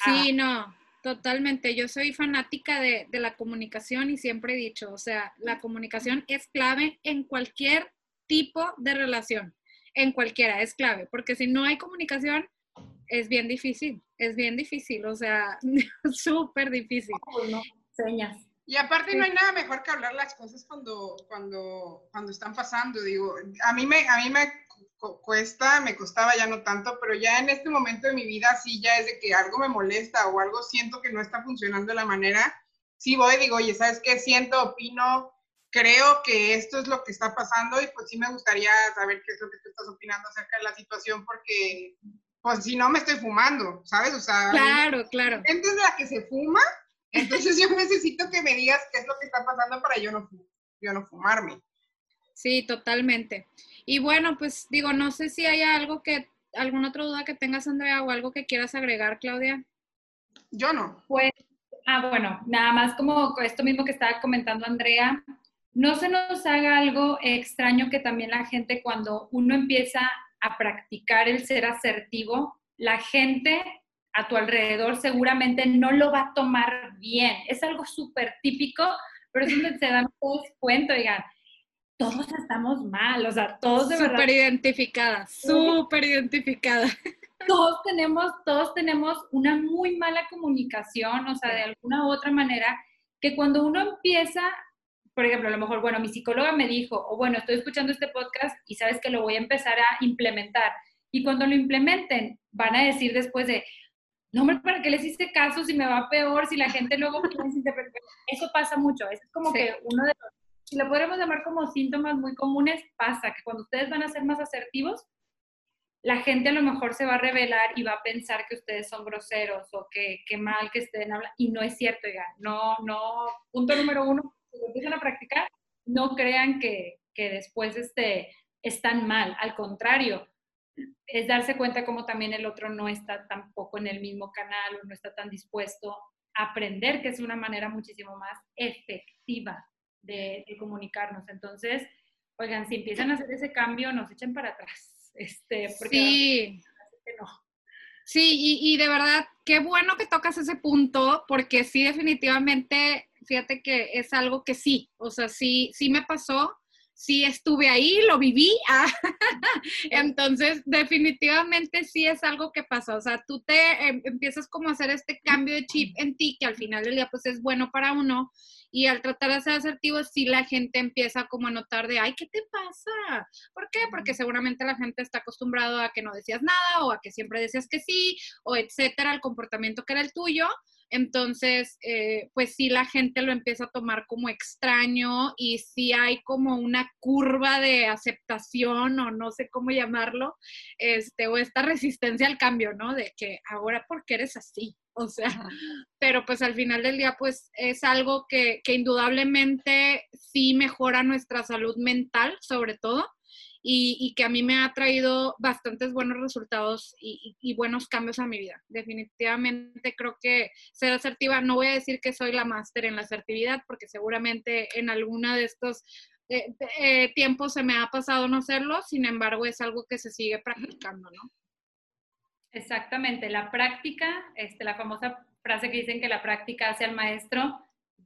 Sí, no, totalmente. Yo soy fanática de, de la comunicación y siempre he dicho, o sea, la comunicación es clave en cualquier tipo de relación, en cualquiera, es clave, porque si no hay comunicación, es bien difícil, es bien difícil, o sea, súper difícil. No, señas. Y aparte no hay nada mejor que hablar las cosas cuando, cuando, cuando están pasando. Digo, a mí me, a mí me cuesta, me costaba ya no tanto, pero ya en este momento de mi vida sí ya es de que algo me molesta o algo siento que no está funcionando de la manera, sí voy, digo, oye, ¿sabes qué? Siento, opino, creo que esto es lo que está pasando y pues sí me gustaría saber qué es lo que tú estás opinando acerca de la situación porque pues si no me estoy fumando, ¿sabes? O sea, claro, claro. Gente de la que se fuma entonces yo necesito que me digas qué es lo que está pasando para yo no, yo no fumarme. Sí, totalmente. Y bueno, pues digo, no sé si hay algo que, alguna otra duda que tengas, Andrea, o algo que quieras agregar, Claudia. Yo no. Pues, ah, bueno, nada más como esto mismo que estaba comentando Andrea, no se nos haga algo extraño que también la gente cuando uno empieza a practicar el ser asertivo, la gente a tu alrededor seguramente no lo va a tomar bien. Es algo súper típico, pero es donde se dan todos cuenta, digan, todos estamos mal, o sea, todos de verdad. Súper identificada, súper identificada. Todos tenemos, todos tenemos una muy mala comunicación, o sea, de alguna u otra manera, que cuando uno empieza, por ejemplo, a lo mejor, bueno, mi psicóloga me dijo, o bueno, estoy escuchando este podcast y sabes que lo voy a empezar a implementar. Y cuando lo implementen, van a decir después de, no, hombre, ¿para qué les hice caso si me va peor, si la gente luego Eso pasa mucho, es como que uno de los, si lo podemos llamar como síntomas muy comunes, pasa que cuando ustedes van a ser más asertivos, la gente a lo mejor se va a revelar y va a pensar que ustedes son groseros o que, que mal que estén hablando, y no es cierto, oigan, no, no, punto número uno, si lo empiezan a practicar, no crean que, que después este, están mal, al contrario, es darse cuenta como también el otro no está tampoco en el mismo canal o no está tan dispuesto a aprender, que es una manera muchísimo más efectiva de, comunicarnos. Entonces, oigan, si empiezan a hacer ese cambio, nos echen para atrás. Este, porque sí. Sí, y, y de verdad, qué bueno que tocas ese punto, porque sí, definitivamente, fíjate que es algo que sí, o sea, sí, sí me pasó sí estuve ahí, lo viví. Ah, entonces, definitivamente sí es algo que pasa. O sea, tú te em, empiezas como a hacer este cambio de chip en ti, que al final del día pues es bueno para uno. Y al tratar de ser asertivo, sí la gente empieza como a notar de, ay, ¿qué te pasa? ¿Por qué? Porque seguramente la gente está acostumbrado a que no decías nada o a que siempre decías que sí o etcétera, el comportamiento que era el tuyo. Entonces, eh, pues sí, la gente lo empieza a tomar como extraño y sí hay como una curva de aceptación o no sé cómo llamarlo, este, o esta resistencia al cambio, ¿no? De que ahora, ¿por qué eres así? O sea, pero pues al final del día, pues es algo que, que indudablemente sí mejora nuestra salud mental, sobre todo y, que a mí me ha traído bastantes buenos resultados y, buenos cambios a mi vida. Definitivamente creo que ser asertiva, no voy a decir que soy la máster en la asertividad, porque seguramente en alguna de estos eh, eh, tiempos se me ha pasado no serlo, sin embargo es algo que se sigue practicando, ¿no? Exactamente, la práctica, este, la famosa frase que dicen que la práctica hace al maestro,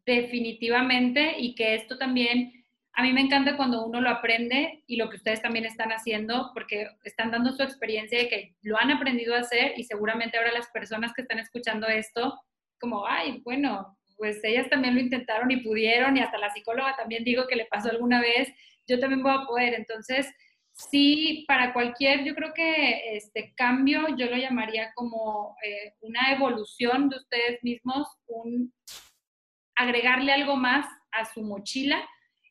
definitivamente, y que esto también a mí me encanta cuando uno lo aprende y lo que ustedes también están haciendo, porque están dando su experiencia de que lo han aprendido a hacer y seguramente ahora las personas que están escuchando esto, como, ay, bueno, pues ellas también lo intentaron y pudieron y hasta la psicóloga también digo que le pasó alguna vez, yo también voy a poder. Entonces, sí, para cualquier, yo creo que este cambio yo lo llamaría como eh, una evolución de ustedes mismos, un agregarle algo más a su mochila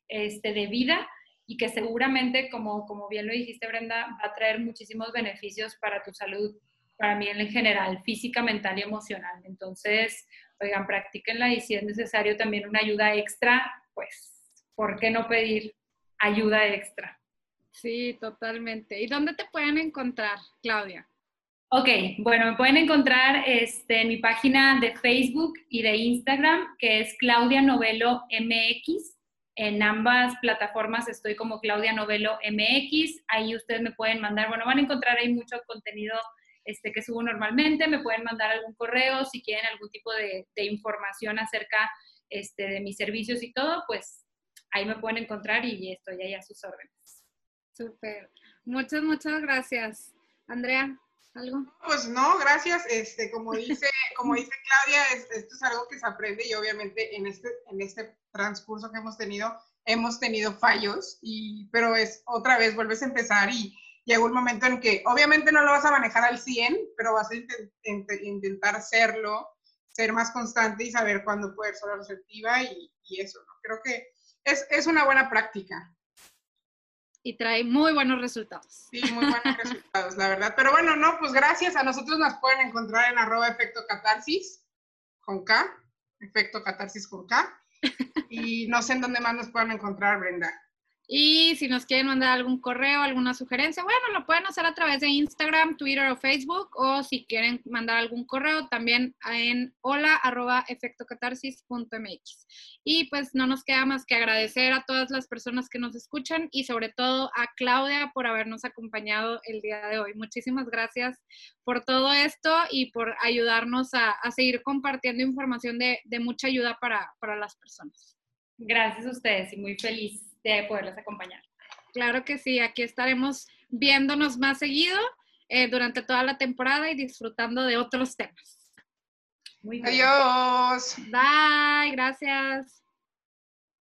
este, de vida y que seguramente, como, como bien lo dijiste, Brenda, va a traer muchísimos beneficios para tu salud, para mí en general, física, mental y emocional. Entonces, oigan, practíquenla y si es necesario también una ayuda extra, pues ¿por qué no pedir ayuda extra? Sí, totalmente. ¿Y dónde te pueden encontrar, Claudia? Ok, bueno, me pueden encontrar este, en mi página de Facebook y de Instagram, que es Claudia Novelo MX. En ambas plataformas estoy como Claudia Novelo MX. Ahí ustedes me pueden mandar, bueno, van a encontrar ahí mucho contenido este, que subo normalmente. Me pueden mandar algún correo si quieren algún tipo de, información acerca este, de mis servicios y todo, pues ahí me pueden encontrar y estoy ahí a sus órdenes. Súper. Muchas, muchas gracias. Andrea, ¿algo? Pues no, gracias. Este, como dice, como dice Claudia, esto es algo que se aprende y obviamente en este, en este transcurso que hemos tenido, hemos tenido fallos, y, pero es otra vez, vuelves a empezar y llega un momento en que obviamente no lo vas a manejar al 100, pero vas a intentar serlo, ser más constante y saber cuándo poder ser receptiva y, y eso, ¿no? Creo que es, es una buena práctica y trae muy buenos resultados. Sí, muy buenos resultados, la verdad. Pero bueno, no, pues gracias. A nosotros nos pueden encontrar en arroba efecto catarsis con K, efecto catarsis con K. Y no sé en dónde más nos pueden encontrar, Brenda. Y si nos quieren mandar algún correo, alguna sugerencia, bueno, lo pueden hacer a través de Instagram, Twitter o Facebook, o si quieren mandar algún correo, también en hola efectocatarsis.mx. Y pues no nos queda más que agradecer a todas las personas que nos escuchan y sobre todo a Claudia por habernos acompañado el día de hoy. Muchísimas gracias por todo esto y por ayudarnos a, seguir compartiendo información de, mucha ayuda para, para las personas. Gracias a ustedes y muy feliz de poderles acompañar. Claro que sí, aquí estaremos viéndonos más seguido eh, durante toda la temporada y disfrutando de otros temas. Muy Adiós. Bye, gracias.